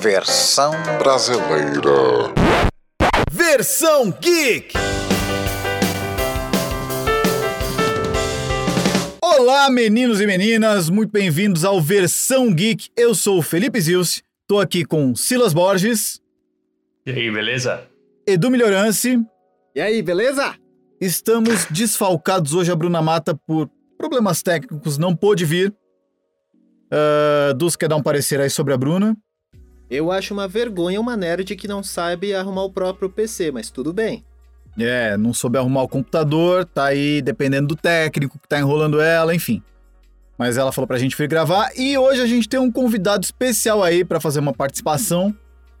Versão brasileira. Versão Geek! Olá, meninos e meninas, muito bem-vindos ao Versão Geek. Eu sou o Felipe Zilce, tô aqui com Silas Borges. E aí, beleza? Edu Melhorance. E aí, beleza? Estamos desfalcados hoje. A Bruna Mata, por problemas técnicos, não pôde vir. Uh, Dus quer dar um parecer aí sobre a Bruna? Eu acho uma vergonha uma nerd que não sabe arrumar o próprio PC, mas tudo bem. É, não soube arrumar o computador, tá aí dependendo do técnico que tá enrolando ela, enfim. Mas ela falou pra gente vir gravar e hoje a gente tem um convidado especial aí para fazer uma participação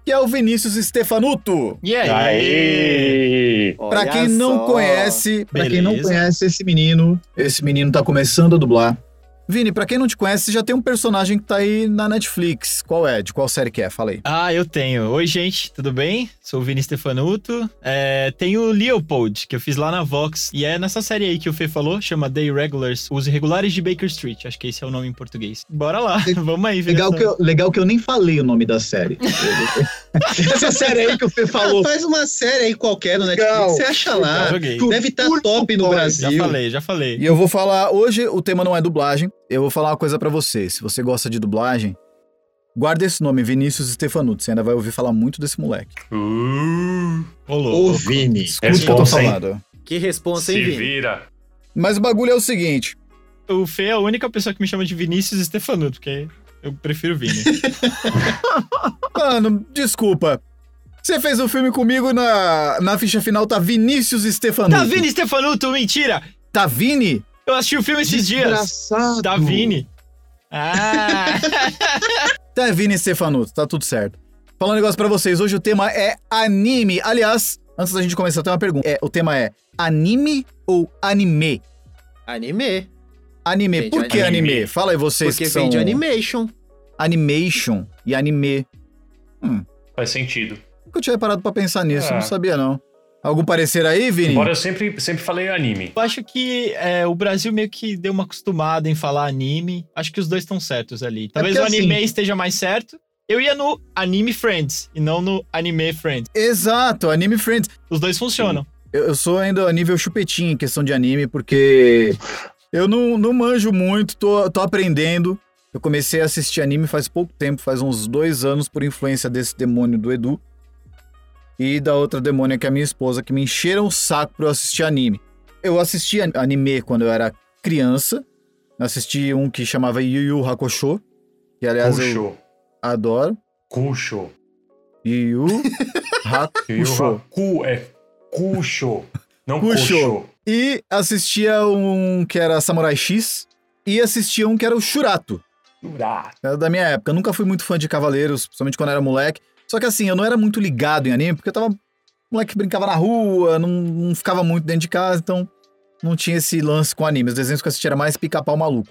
que é o Vinícius Stefanuto. E aí? Pra quem não só. conhece, para quem não conhece esse menino, esse menino tá começando a dublar. Vini, pra quem não te conhece, já tem um personagem que tá aí na Netflix. Qual é? De qual série que é? Fala aí. Ah, eu tenho. Oi, gente, tudo bem? Sou o Vini Stefanuto. É, tem o Leopold, que eu fiz lá na Vox. E é nessa série aí que o Fê falou, chama The Irregulars, Os Irregulares de Baker Street. Acho que esse é o nome em português. Bora lá, vamos aí, Legal versão. que, eu, legal que eu nem falei o nome da série. Essa série aí que o Fê falou. Ah, faz uma série aí qualquer no Netflix, Legal. você acha lá. Deve estar top no. Brasil. Já falei, já falei. E eu vou falar, hoje o tema não é dublagem, eu vou falar uma coisa pra você. Se você gosta de dublagem, guarda esse nome, Vinícius Stefanuto. Você ainda vai ouvir falar muito desse moleque. Uh, Ô. Vini. Escuta o que eu tô falando. Que responsa, hein, se Vini? vira. Mas o bagulho é o seguinte. O Fê é a única pessoa que me chama de Vinícius Stefanuto, porque eu prefiro Vini. Mano, desculpa. Você fez o filme comigo na, na ficha final, tá Vinícius Stefanuto. tá Vini Stefanuto, mentira! Tá Vini? Eu assisti o filme esses dias. Desgraçado. Da Vini. Ah! Tá Vini Stefanuto, tá tudo certo. Falando um negócio pra vocês, hoje o tema é anime. Aliás, antes da gente começar, tem uma pergunta. É, o tema é anime ou anime? Anime. Anime. Por que anime? anime. Fala aí vocês Porque que são vem de animation. animation e anime. Faz sentido. Nunca eu tinha parado pra pensar nisso, É. não sabia não. Algum parecer aí, Vini? Embora eu sempre, sempre falei anime. Eu acho que é, o Brasil meio que deu uma acostumada em falar anime. Acho que os dois estão certos ali. Talvez o porque, anime assim- esteja mais certo. Eu ia no Anime Friends e não no Anime Friends. Exato, Anime Friends. Os dois funcionam. Eu, eu sou ainda a nível chupetinho em questão de anime, porque eu não, não manjo muito, tô, tô aprendendo. Eu comecei a assistir anime faz pouco tempo, faz uns dois anos, por influência desse demônio do Edu. E da outra demônia que é a minha esposa, que me encheram o saco pra eu assistir anime. Eu assisti an- anime quando eu era criança. Assisti um que chamava Yu Yu Hakusho, que aliás eu Cuxo. adoro. Cuxo. Yu Yu Hakusho. É cuxo. Não cuxo. E assistia um que era Samurai X e assistia um que era o Shurato. Ah, Era da minha época. Eu nunca fui muito fã de Cavaleiros, principalmente quando era moleque. Só que assim, eu não era muito ligado em anime, porque eu tava. Moleque que brincava na rua, não, não ficava muito dentro de casa, então não tinha esse lance com anime. Os desenhos que eu assistia era mais pica-pau maluco.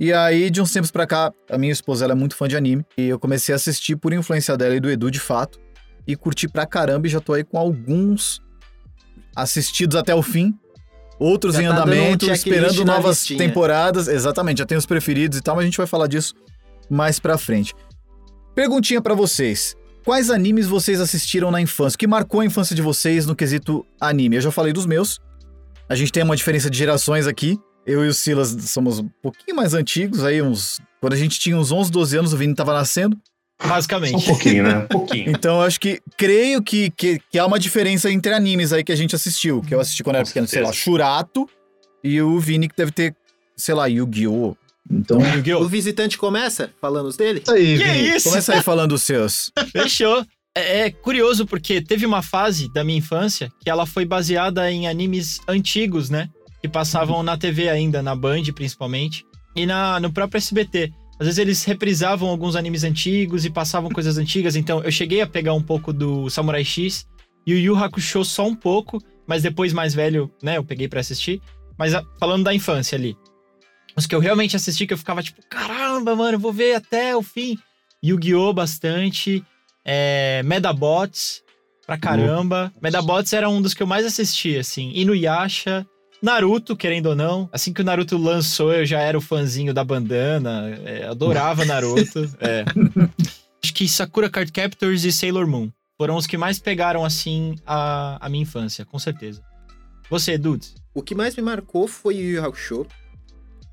E aí, de uns tempos pra cá, a minha esposa ela é muito fã de anime. E eu comecei a assistir por influência dela e do Edu, de fato. E curti pra caramba e já tô aí com alguns assistidos até o fim. Outros Já em tá um andamento, checklist esperando novas listinha. temporadas. Exatamente, já tem os preferidos e tal, mas a gente vai falar disso mais pra frente. Perguntinha pra vocês. Quais animes vocês assistiram na infância? O que marcou a infância de vocês no quesito anime? Eu já falei dos meus. A gente tem uma diferença de gerações aqui. Eu e o Silas somos um pouquinho mais antigos, aí uns... Quando a gente tinha uns 11, 12 anos, o Vini tava nascendo. Só um Basicamente. pouquinho, né? Um pouquinho. Então eu acho que... Creio que, que, que há uma diferença entre animes aí que a gente assistiu. Que eu assisti quando era Com pequeno, sei lá, certeza. Shurato. E o Vini que deve ter, sei lá, Yu-Gi-Oh! Então... O visitante começa falando os dele? Isso aí, Que Vini. isso? Começa aí falando os seus. Fechou. É, é curioso porque teve uma fase da minha infância que ela foi baseada em animes antigos, né? Que passavam na TV ainda, na Band principalmente, e na, no próprio SBT. Às vezes eles reprisavam alguns animes antigos e passavam coisas antigas, então eu cheguei a pegar um pouco do Samurai X e o Yu Hakusho só um pouco, mas depois mais velho, né, eu peguei pra assistir. Mas a- falando da infância ali, os que eu realmente assisti que eu ficava tipo, caramba, mano, vou ver até o fim. Yu-Gi-Oh! bastante, é, Medabots pra caramba. Medabots era um dos que eu mais assisti, assim. Inuyasha, Naruto, querendo ou não. Assim que o Naruto lançou, eu já era o fãzinho da bandana. é, adorava Naruto. é. Acho que Sakura Card Captors e Sailor Moon. Foram os que mais pegaram, assim, a, a minha infância, com certeza. Você, Dudes? O que mais me marcou foi Yu Yu Hakusho.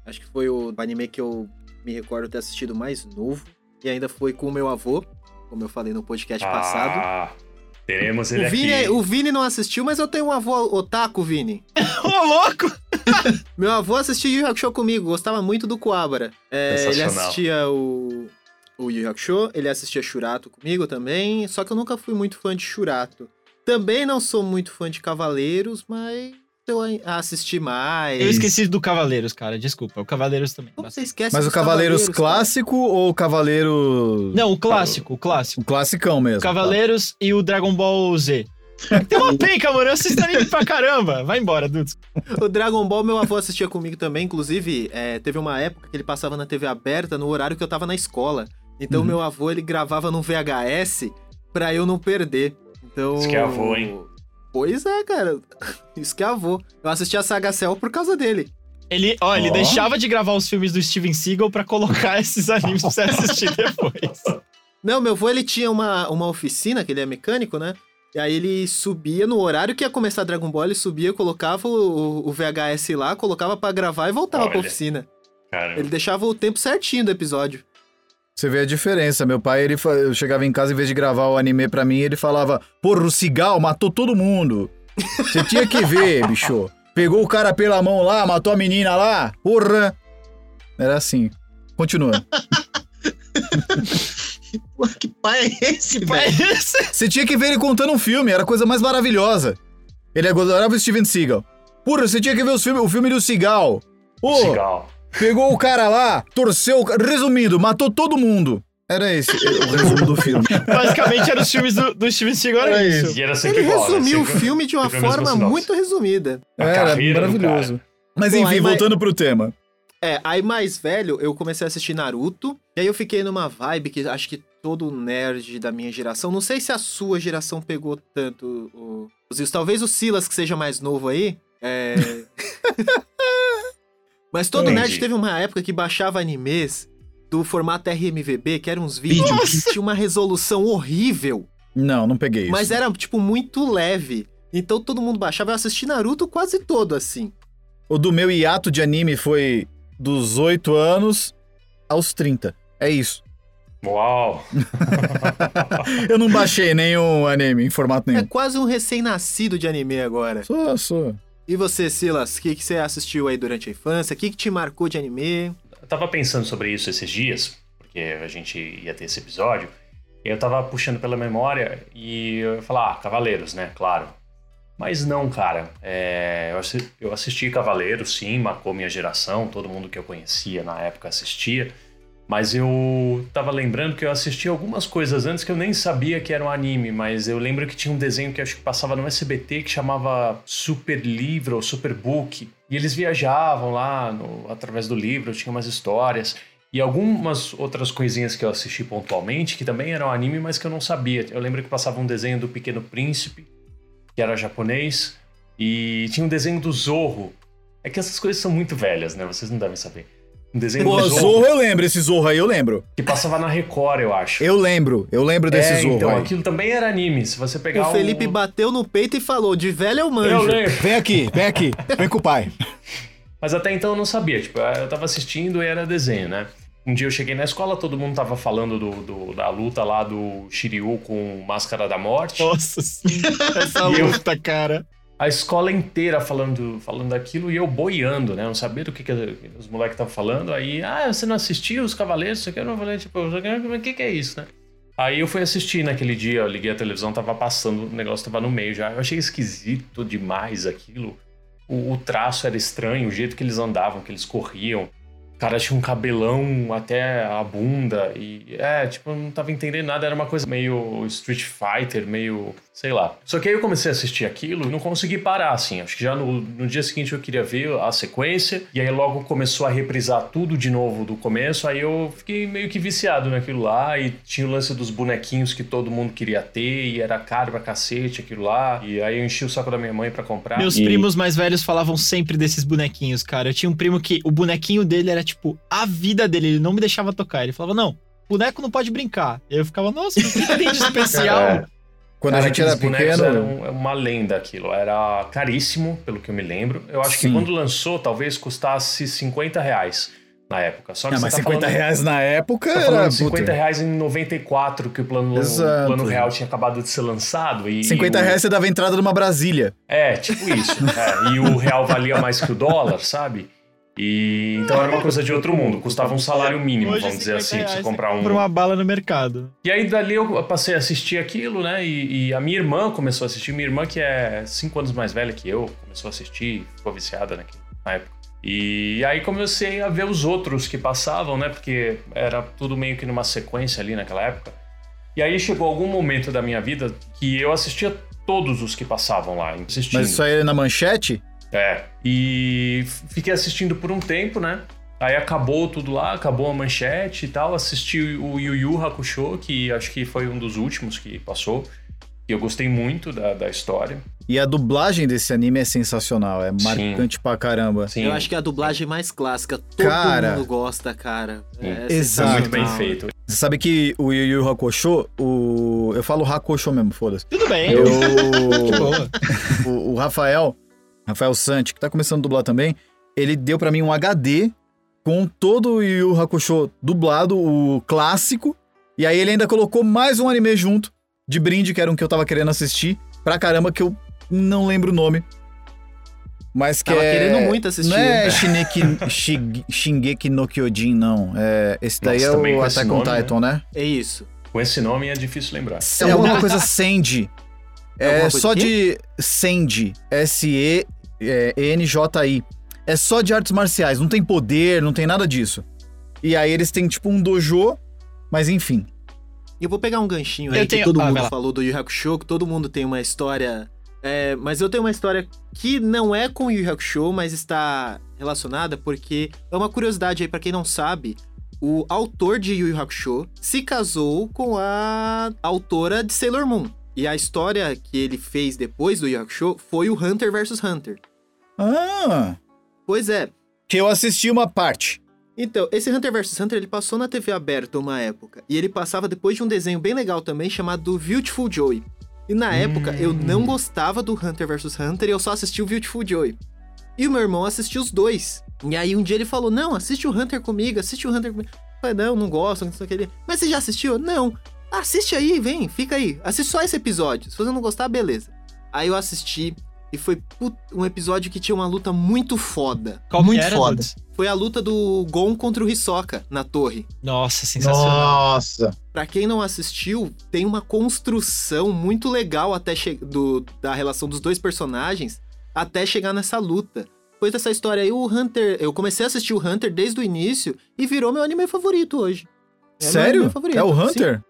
Acho que foi o anime que eu me recordo ter assistido mais novo. E ainda foi com o meu avô, como eu falei no podcast passado. Teremos ele O Vini, aqui. o Vini não assistiu, mas eu tenho um avô otaku, Vini. Ô, louco! Meu avô assistia Yu Hakusho comigo, gostava muito do Kuwabara. É, ele assistia o, o Yu Hakusho, ele assistia Shurato comigo também, só que eu nunca fui muito fã de Shurato. Também não sou muito fã de Cavaleiros, mas eu assisti mais. Eu esqueci do Cavaleiros, cara. Desculpa. O Cavaleiros também. Como você esquece Mas o dos Cavaleiros cara? clássico ou o Cavaleiro. Não, o clássico, o clássico. O classicão mesmo. Cavaleiros e o Dragon Ball Z. Tem uma penca, mano. Eu assisto anime pra caramba. Vai embora, Dudes. O Dragon Ball, meu avô assistia comigo também. Inclusive, é, teve uma época que ele passava na TV aberta no horário que eu tava na escola. Então, Uhum. meu avô, ele gravava no VHS pra eu não perder. Então... Isso que é avô, hein? Pois é, cara. Isso que é avô. Eu assisti a Saga Cell por causa dele. Ele, ó, ele Ó. deixava de gravar os filmes do Steven Seagal pra colocar esses animes pra você assistir depois. Não, meu avô, ele tinha uma, uma oficina, que ele é mecânico, né? E aí ele subia no horário que ia começar Dragon Ball, ele subia, colocava o, o VHS lá, colocava pra gravar e voltava pra Olha. oficina. Cara, Ele deixava o tempo certinho do episódio. Você vê a diferença. Meu pai, ele eu chegava em casa, em vez de gravar o anime pra mim, ele falava: Porra, o Cigal matou todo mundo. Você tinha que ver, bicho. Pegou o cara pela mão lá, matou a menina lá. Porra. Era assim. Continua. Pô, que pai é esse, velho? Mas, Você tinha que ver ele contando um filme, era a coisa mais maravilhosa. Ele adorava o Steven Seagal. Porra, você tinha que ver os filme- o filme do Seagal. Pô, Cigal. Pegou o cara lá, torceu. o Resumindo, matou todo mundo. Era esse o resumo do filme. basicamente, eram os filmes do, do Steven Seagal. Era Era isso. E era sempre Ele igual, né? resumiu o Sempre- filme de uma forma muito resumida. A Era maravilhoso. Mas Bom, enfim, vai- voltando pro tema. É, aí mais velho, eu comecei a assistir Naruto. E aí eu fiquei numa vibe que acho que todo nerd da minha geração, não sei se a sua geração pegou tanto o-. Talvez o Silas, que seja mais novo aí. É. Mas todo Entendi. nerd teve uma época que baixava animes do formato RMVB, que eram uns vídeos que tinha uma resolução horrível. Não, não peguei isso. Mas era, tipo, muito leve. Então todo mundo baixava. Eu assisti Naruto quase todo assim. O do meu hiato de anime foi dos 8 anos aos 30. É isso. Uau! Eu não baixei nenhum anime em formato É nenhum. quase um recém-nascido de anime agora. Sou, sou. E você, Silas, o que, que você assistiu aí durante a infância? O que, que te marcou de anime? Eu tava pensando sobre isso esses dias, porque a gente ia ter esse episódio, e eu tava puxando pela memória e eu ia falar, ah, Cavaleiros, né? Claro. Mas não, cara. É, eu, assi- eu assisti Cavaleiros, sim, marcou minha geração, todo mundo que eu conhecia na época assistia. Mas eu tava lembrando que eu assisti algumas coisas antes que eu nem sabia que era um anime, mas eu lembro que tinha um desenho que acho que passava no SBT que chamava Super Livro ou Super Book. E eles viajavam lá no- através do livro, tinha umas histórias. E algumas outras coisinhas que eu assisti pontualmente, que também eram anime, mas que eu não sabia. Eu lembro que passava um desenho do Pequeno Príncipe, que era japonês, e tinha um desenho do Zorro. É que essas coisas são muito velhas, né? Vocês não devem saber. Um desenho Pô, do Zorro, Zorro eu lembro, esse Zorro aí eu lembro. que passava na Record, eu acho. Eu lembro, eu lembro desse é, Zorro então, aí. aquilo também era anime. Se você pegar o Felipe bateu no peito e falou: de velho eu Eu manjo. lembro. Vem aqui, vem aqui, vem com o pai. Mas até então eu não sabia. Tipo, eu tava assistindo e era desenho, né? Um dia eu cheguei na escola, todo mundo tava falando do, do- da luta lá do Shiryu com Máscara da Morte. Nossa. Essa E eu- luta, cara. A escola inteira falando, falando daquilo e eu boiando, né? Não sabia do que, que os moleques estavam falando. Aí, ah, você não assistiu os Cavaleiros? Isso aqui eu não falei, tipo, o que, que é isso, né? Aí eu fui assistir naquele dia, eu liguei a televisão, tava passando, o negócio tava no meio já. Eu achei esquisito demais aquilo. O, o traço era estranho, o jeito que eles andavam, que eles corriam. O cara tinha um cabelão até a bunda e é, tipo, eu não tava entendendo nada, era uma coisa meio Street Fighter, meio, sei lá. Só que aí eu comecei a assistir aquilo e não consegui parar, assim. Acho que já no, no dia seguinte eu queria ver a sequência e aí logo começou a reprisar tudo de novo do começo, aí eu fiquei meio que viciado naquilo lá e tinha o lance dos bonequinhos que todo mundo queria ter e era caro pra cacete aquilo lá. E aí eu enchi o saco da minha mãe pra comprar. Meus E- primos mais velhos falavam sempre desses bonequinhos, cara. Eu tinha um primo que o bonequinho dele era, tipo, a vida dele. Ele não me deixava tocar. Ele falava, não, boneco não pode brincar. Eu ficava, nossa, mas que tem de especial? Quando Cara, a gente era pequeno. Era um- uma lenda aquilo. Era caríssimo, pelo que eu me lembro. Eu acho Sim. que quando lançou, talvez custasse 50 reais na época. Só que Ah, você mas tá 50 falando, reais na época Tá era. falando de 50 puta, reais em 94, que o plano, o plano real tinha acabado de ser lançado. E, 50 e o- reais você dava entrada numa Brasília. É, tipo isso. é, e o real valia mais que o dólar, sabe? E então era uma coisa de outro mundo. Custava um salário mínimo, Hoje, vamos dizer 50 assim, pra você comprar um. Compra uma bala no mercado. E aí dali eu passei a assistir aquilo, né? E, e a minha irmã começou a assistir. Minha irmã, que é cinco anos mais velha que eu, começou a assistir, ficou viciada naquilo, na época. E aí comecei a ver os outros que passavam, né? Porque era tudo meio que numa sequência ali naquela época. E aí chegou algum momento da minha vida que eu assistia todos os que passavam lá, assistindo. Mas isso aí na manchete? É. E fiquei assistindo por um tempo, né? Aí acabou tudo lá, acabou a manchete e tal. Assisti o Yu Yu Hakusho, que acho que foi um dos últimos que passou. E eu gostei muito da, da história. E a dublagem desse anime é sensacional, é Sim. marcante pra caramba. Sim, Eu acho que é a dublagem mais clássica. Todo Cara. mundo gosta, cara. É Sim. Exato. foi muito bem feito. Você sabe que o Yu Yu Hakusho, o... eu falo Hakusho mesmo, foda-se. Tudo bem. Eu... Que boa. o, o Rafael, Rafael Santi, que tá começando a dublar também, ele deu pra mim um HD com todo o Yu Hakusho dublado, o clássico, e aí ele ainda colocou mais um anime junto, de brinde, que era um que eu tava querendo assistir, pra caramba, que eu não lembro o nome. Mas que Tava é... querendo muito assistir. Não é Shineki, Shig- Shingeki no Kyojin, não. É, esse daí Nossa, é o Attack on nome, Titan, né? É isso. Com esse nome é difícil lembrar. É alguma coisa Sandy. É É coisa só de de Sandy. S-E-N-J-I. É só de artes marciais. Não tem poder, não tem nada disso. E aí eles têm tipo um dojo, mas enfim. E eu vou pegar um ganchinho Eu aí tenho- que todo ah, mundo falou do Yu Yu Hakusho, que todo mundo tem uma história. É, mas eu tenho uma história que não é com o Yu Yu Hakusho, mas está relacionada porque é uma curiosidade aí pra quem não sabe. O autor de Yu Yu Hakusho se casou com a autora de Sailor Moon. E a história que ele fez depois do Yu Yu Hakusho foi o Hunter vs Hunter. Ah, Pois é, que eu assisti uma parte. Então, esse Hunter vs Hunter, ele passou na TV aberta uma época. E ele passava depois de um desenho bem legal também, chamado Beautiful Joy. E na época, eu não gostava do Hunter vs Hunter e eu só assisti o Beautiful Joy. E o meu irmão assistiu os dois. E aí um dia ele falou, não, assiste o Hunter comigo, assiste o Hunter comigo. Eu falei, não, não gosto, não sei o que. Ele, Mas você já assistiu? Não. Assiste aí, vem, fica aí. Assiste só esse episódio. Se você não gostar, beleza. Aí eu assisti e foi put- um episódio que tinha uma luta muito foda. Qual Muito era, foda. Dudes? Foi a luta do Gon contra o Hisoka na torre. Nossa, sensacional. Nossa. Pra quem não assistiu, tem uma construção muito legal até che- do, da relação dos dois personagens até chegar nessa luta. Depois dessa história aí, o Hunter. Eu comecei a assistir o Hunter desde o início e virou meu anime favorito hoje. É meu Sério? anime favorito, É o sim. Hunter?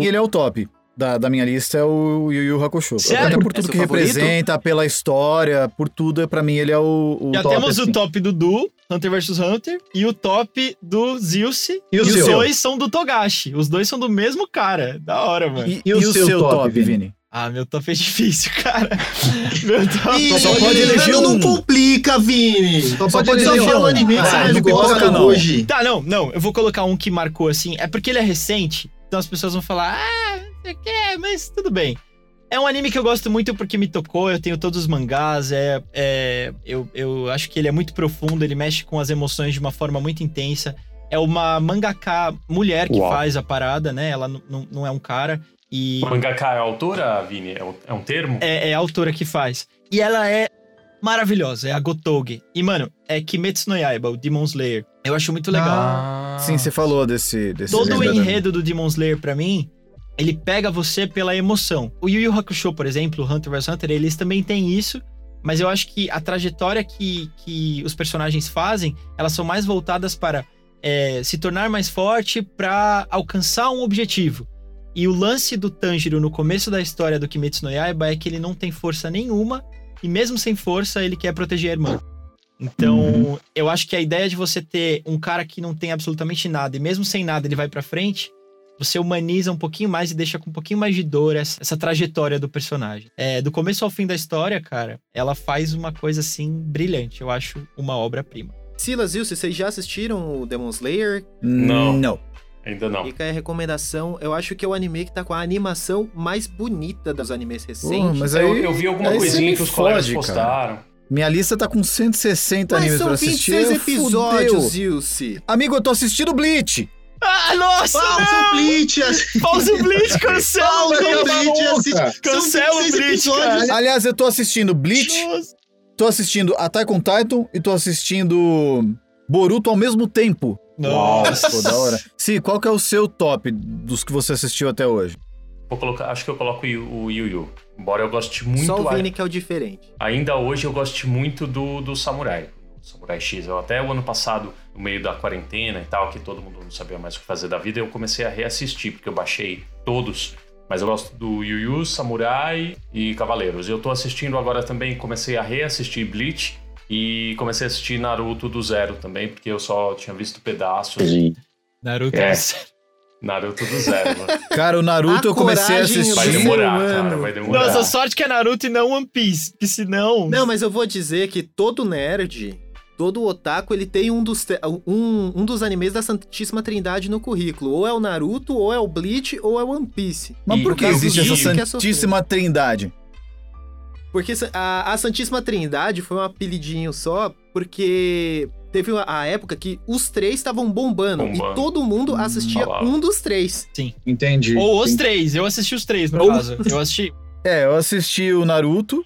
E ele é o top. Da, da minha lista é o Yu Yu Hakusho. Sério? Até por É tudo seu que favorito? representa, pela história, por tudo, pra mim ele é o, o Já top. temos assim. o top do Du, Hunter vs Hunter, e o top do Zilce. E o os seu? dois são do Togashi. Os dois são do mesmo cara. Da hora, mano. E, E e o o seu seu top, top, Vini? Vini? Ah, meu top é difícil, cara. meu top. Ih, só pode eleger não um. complica, Vini. Só, Só pode eleger um anime que Ah, você não gosta não. hoje. Tá, não, não. Eu vou colocar um que marcou assim. É porque ele é recente. Então as pessoas vão falar, ah, não sei o que, mas tudo bem. É um anime que eu gosto muito porque me tocou, eu tenho todos os mangás, é, é, eu, eu acho que ele é muito profundo, ele mexe com as emoções de uma forma muito intensa. É uma mangaka mulher que Uau. faz a parada, né? Ela não é um cara. E mangaka é a autora, Vini? É um, é um termo? é, é a autora que faz. E ela é maravilhosa, é a Gotoge. E, mano, é Kimetsu no Yaiba, o Demon Slayer. Eu acho muito legal. Ah, Sim, você falou desse. desse Todo o enredo do Demon Slayer, pra mim, ele pega você pela emoção. O Yu Yu Hakusho, por exemplo, o Hunter vs Hunter, eles também têm isso, mas eu acho que a trajetória que, que os personagens fazem, elas são mais voltadas para é, se tornar mais forte pra alcançar um objetivo. E o lance do Tanjiro no começo da história do Kimetsu no Yaiba é que ele não tem força nenhuma, e mesmo sem força, ele quer proteger a irmã. Então, eu acho que a ideia de você ter um cara que não tem absolutamente nada, e mesmo sem nada ele vai pra frente, você humaniza um pouquinho mais e deixa com um pouquinho mais de dor essa, essa trajetória do personagem. É, do começo ao fim da história, cara, ela faz uma coisa assim brilhante. Eu acho uma obra-prima. Silas, Ilse, vocês já assistiram o Demon Slayer? Não. Não. Ainda não. Fica a recomendação. Eu acho que é o anime que tá com a animação mais bonita dos animes recentes. mas Eu, aí- eu vi alguma coisinha que os colegas fode, postaram. Minha lista tá com 160 Mas animes são pra assistir. 26 aí episódios, fudeu. Zilce. Amigo, eu tô assistindo Bleach. Ah, nossa, Pausa não! o Bleach! assi- Pausa o Bleach, cancela Pausa o São Cancela o 26 Bleach, episódios. cara. Aliás, eu tô assistindo Bleach, Nossa. tô assistindo Attack on Titan e tô assistindo Boruto ao mesmo tempo. Nossa. Pô, da hora. Sim, qual que é o seu top dos que você assistiu até hoje? Vou colocar, acho que eu coloco o Yu- Yu. Embora eu goste muito. Só o Vini que é o diferente. Ainda hoje eu gosto muito do, do Samurai. Samurai X. Eu até o ano passado, no meio da quarentena e tal, que todo mundo não sabia mais o que fazer da vida, eu comecei a reassistir, porque eu baixei todos. Mas eu gosto do Yu Yu, Samurai e Cavaleiros. Eu tô assistindo agora também, comecei a reassistir Bleach e comecei a assistir Naruto do zero também, porque eu só tinha visto pedaços. Naruto. É. Naruto do zero, mano. Cara, o Naruto A eu comecei a coragem Vai assistir. demorar, Mano. cara, vai demorar. Nossa, sorte que é Naruto e não One Piece, porque senão... Não, mas eu vou dizer que todo nerd, todo otaku, ele tem um dos, um, um dos animes da Santíssima Trindade no currículo. Ou é o Naruto, ou é o Bleach, ou é o One Piece. Mas E por que existe essa é santíssima trindade? Porque a, a Santíssima Trindade foi um apelidinho só, porque teve uma- a época que os três estavam bombando, Bombando. e todo mundo assistia falava. um dos três. Entendi. Ou os Entendi. três, eu assisti os três, no Ou- caso. Eu assisti... É, eu assisti o Naruto.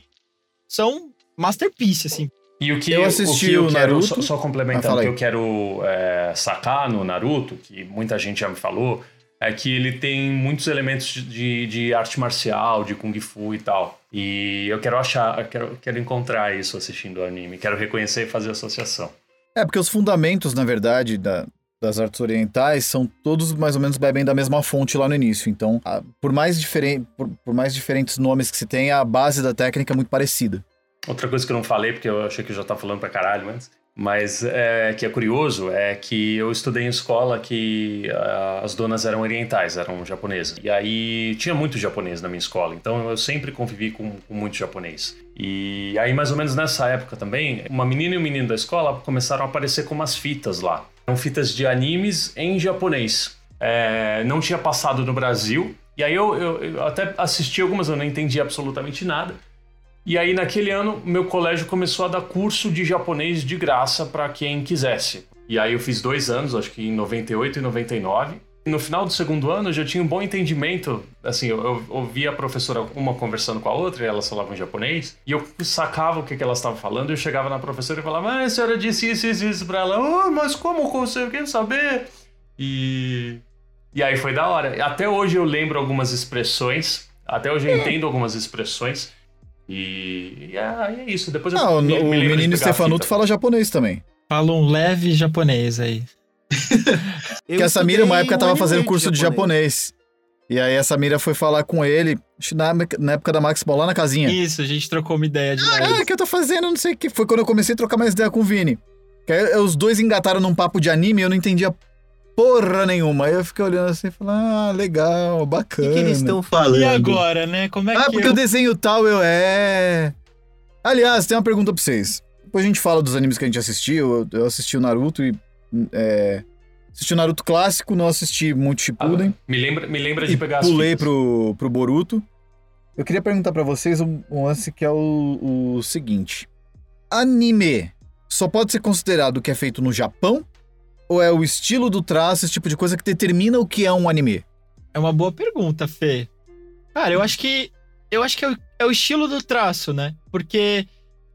São masterpiece, assim. E o que Eu assisti o que eu o quero, Naruto. só, só Ah, complementando, fala o que eu quero é, sacar no Naruto, que muita gente já me falou, é que ele tem muitos elementos de, de arte marcial, de kung fu e tal. E eu quero achar, eu quero, quero encontrar isso assistindo o anime, quero reconhecer e fazer associação. É, porque os fundamentos, na verdade, da- das artes orientais são todos mais ou menos bebem da mesma fonte lá no início. Então, a- por, mais diferen, por, por mais diferentes nomes que se tem, a base da técnica é muito parecida. Outra coisa que eu não falei, porque eu achei que eu já tava falando pra caralho antes, mas é, que é curioso, é que eu estudei em escola que ah, as donas eram orientais, eram japonesas. E aí tinha muito japonês na minha escola, então eu sempre convivi com, com muito japonês. E aí, mais ou menos nessa época também, uma menina e um menino da escola começaram a aparecer com umas fitas lá. Eram fitas de animes em japonês. É, não tinha passado no Brasil. E aí eu, eu- eu até assisti algumas, eu não entendi absolutamente nada. E aí, naquele ano, meu colégio começou a dar curso de japonês de graça para quem quisesse. E aí, eu fiz dois anos, acho que em 98 e 99. E no final do segundo ano, eu já tinha um bom entendimento. Assim, eu, eu ouvia a professora uma conversando com a outra, e elas falavam japonês. E eu sacava o que, que elas estavam falando. E eu chegava na professora e falava: Ah, a senhora disse isso, isso, isso pra ela. Oh, mas como conseguiu saber? E. E aí foi da hora. Até hoje eu lembro algumas expressões. Até hoje eu entendo algumas expressões. E, e é, é isso. Depois eu Ah, o, me- o me de menino Stefanuto fala japonês também. Fala um leve japonês aí. Eu que a Samira, uma época, um tava fazendo curso de japonês. E aí a Samira foi falar com ele, acho que na, na época da Max Ball, lá na casinha. Isso, a gente trocou uma ideia de. Ah, que eu tô fazendo, não sei o que. Foi quando eu comecei a trocar mais ideia com o Vini. Que aí os dois engataram num papo de anime e eu não entendia porra nenhuma. Aí eu fiquei olhando assim e falei, ah, legal, O bacana. que, que eles estão E Falando. agora, né? Como é Ah, que porque eu... o desenho tal eu é. Aliás, tem uma pergunta pra vocês. Depois a gente fala dos animes que a gente assistiu. Eu, eu assisti o Naruto e. É, assisti o Naruto clássico, não assisti muito Ah, Shippuden. me, lembra, me lembra de e pegar as pulei pro, pro Boruto. Eu queria perguntar pra vocês um, um lance que é o, o seguinte: anime só pode ser considerado o que é feito no Japão? Ou é o estilo do traço, esse tipo de coisa que determina o que é um anime? É uma boa pergunta, Fê. Cara, eu acho que. Eu acho que é o, é o estilo do traço, né? Porque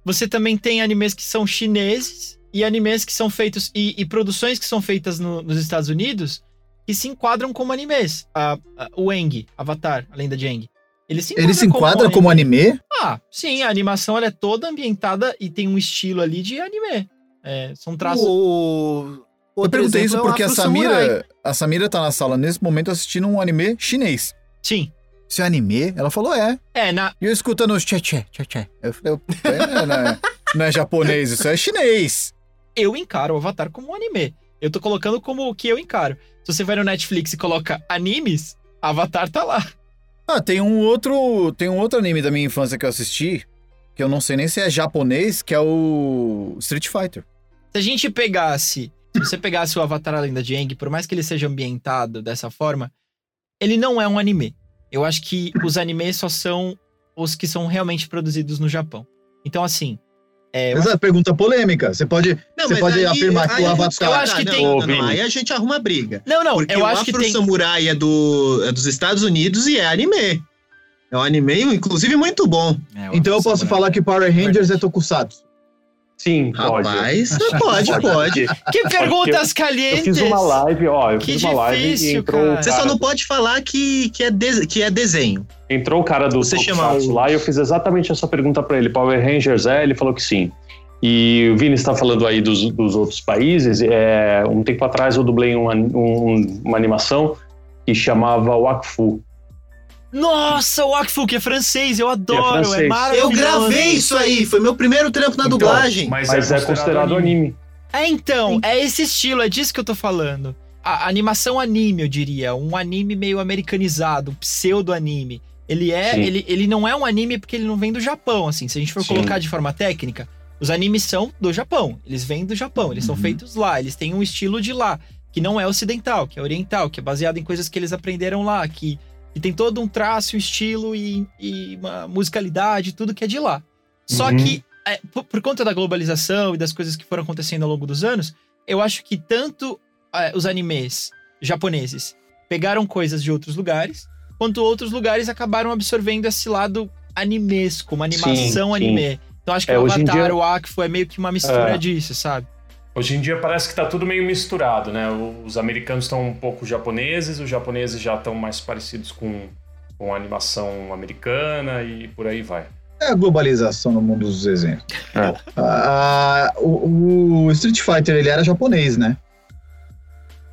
você também tem animes que são chineses e animes que são feitos. E, e produções que são feitas no- nos Estados Unidos que se enquadram como animes. A, a- o Eng, Avatar, a lenda de Eng. Ele se Ele se enquadra como anime? Ah, sim, a animação ela é toda ambientada e tem um estilo ali de anime. É, são traços. O... Eu outro perguntei isso é porque a Afro Samurai. Samira, a Samira tá na sala nesse momento assistindo um anime chinês. Sim. Isso é anime? Ela falou, é. É, na, E eu escutando os tchê tchê tchê tchê. Eu falei, é, não, é, não é japonês, isso é chinês. eu encaro o Avatar como um anime. Eu tô colocando como o que eu encaro. Se você vai no Netflix e coloca animes, Avatar tá lá. Ah, tem um outro, tem um outro anime da minha infância que eu assisti, que eu não sei nem se é japonês, que é o Street Fighter. Se a gente pegasse se você pegasse o Avatar A Lenda de Aang, por mais que ele seja ambientado dessa forma, ele não é um anime. Eu acho que os animes só são os que são realmente produzidos no Japão. Então, assim. É, eu Essa é a pergunta polêmica. Você pode, Não, você pode aí- afirmar que o Avatar. eu acho que não, tem- Não, não, aí a gente arruma briga. Não, não, Porque eu o acho que Afro tem. Samurai é, do, é dos Estados Unidos e é anime. É um anime, inclusive, muito bom. É, Então eu posso Samurai. falar que Power Rangers é Tokusatsu. Sim, pode. Rapaz, pode, pode. Que perguntas Eu calientes! fiz uma live, ó, eu Que fiz uma live e difícil, entrou, cara. Você só não pode falar que, que, é, de- que é desenho. entrou o cara do Você chama lá e eu fiz exatamente essa pergunta pra ele. Power Rangers é? Ele falou que sim. E o Vini está falando aí dos, dos outros países. É, um tempo atrás eu dublei uma, um- uma animação que chamava Wakfu. Nossa, o Akfu, que é francês, eu adoro, é, francês. maravilhoso. Eu gravei isso aí, foi meu primeiro trampo na Então, dublagem. Mas, é, considerado anime. É, então, é esse estilo, é disso que eu tô falando. A animação anime, eu diria. Um anime meio americanizado, um pseudo-anime. Ele é. Sim. Ele, ele não é um anime porque ele não vem do Japão, assim. Se a gente for Sim. colocar de forma técnica, os animes são do Japão. Eles vêm do Japão, eles são Uhum. feitos lá, eles têm um estilo de lá, que não é ocidental, que é oriental, que é baseado em coisas que eles aprenderam lá, que, que tem todo um traço, um estilo e, e uma musicalidade, tudo que é de lá. Só Uhum. que, é, por, por conta da globalização e das coisas que foram acontecendo ao longo dos anos, eu acho que tanto é, os animes japoneses pegaram coisas de outros lugares, quanto outros lugares acabaram absorvendo esse lado animesco, uma animação Sim, sim. anime. Então acho que É, o Avatar, dia- o Akfu é meio que uma mistura É. disso, sabe? Hoje em dia parece que tá tudo meio misturado, né? Os americanos estão um pouco japoneses, os japoneses já estão mais parecidos com, com a animação americana e por aí vai. É a globalização no mundo dos desenhos. É. Ah, o, o Street Fighter, ele era japonês, né?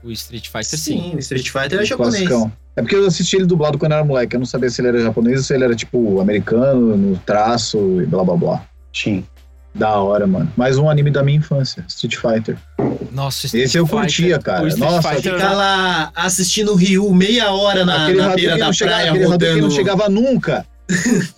O Street Fighter, sim. Sim, Street Fighter é japonês. Classicão. É porque eu assisti ele dublado quando eu era moleque. Eu não sabia se ele era japonês ou se ele era, tipo, americano, no traço e blá blá blá. Sim. Da hora, mano. Mais um anime da minha infância, Street Fighter. Nossa, o Street Esse eu Fighter- curtia, cara. Nossa, Fighter Ficar lá assistindo o Ryu meia hora na, aquele na beira da não chegava, praia aquele rodando. não chegava nunca.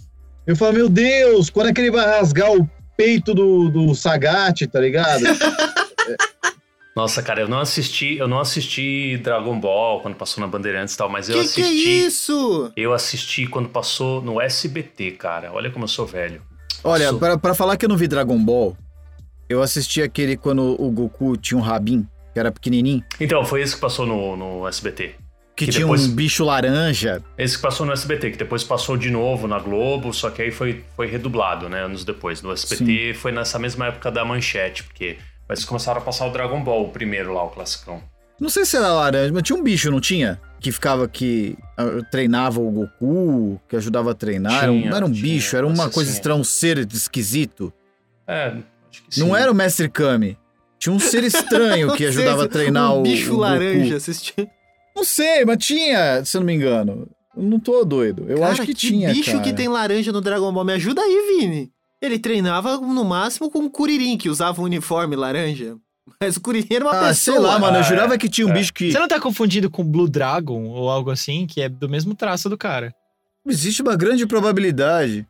eu falo, meu Deus, quando é que ele vai rasgar o peito do, do Sagat, tá ligado? Nossa, cara, eu não assisti, eu não assisti Dragon Ball quando passou na Bandeirantes e tal, mas eu Que que é assisti. isso? Eu assisti quando passou no SBT, cara. Olha como eu sou velho. Olha, Passou. pra, pra falar que eu não vi Dragon Ball, eu assisti aquele quando o Goku tinha um rabin, que era pequenininho, Então, foi esse que passou no, no SBT. que, Que tinha depois- um bicho laranja. Esse que passou no SBT, que depois passou de novo na Globo, só que aí foi, foi redublado, né? Anos depois. No SBT foi nessa mesma época da manchete, porque eles começaram a passar o Dragon Ball, o primeiro lá, o classicão. Não sei se era laranja, mas tinha um bicho, não tinha? Que ficava que ah, treinava o Goku, que ajudava a treinar. Era um- Tinha, não era um tinha, bicho, era uma coisa tinha. estranha, um ser esquisito. É, acho que sim. Não era o Mestre Kami. Tinha um ser estranho que ajudava a treinar um o. bicho o laranja assistindo. Não sei, mas tinha, se eu não me engano. Eu não tô doido. Eu Cara, acho que, tinha. bicho cara. que tem laranja no Dragon Ball? Me ajuda aí, Vini. Ele treinava no máximo com o Kuririn, que usava um uniforme laranja. Mas o Kuririn era uma Ah, pessoa. sei lá, mano. Eu Ah, jurava que tinha um é. bicho que. Você não tá confundido com Blue Dragon ou algo assim, que é do mesmo traço do cara? Existe uma grande probabilidade.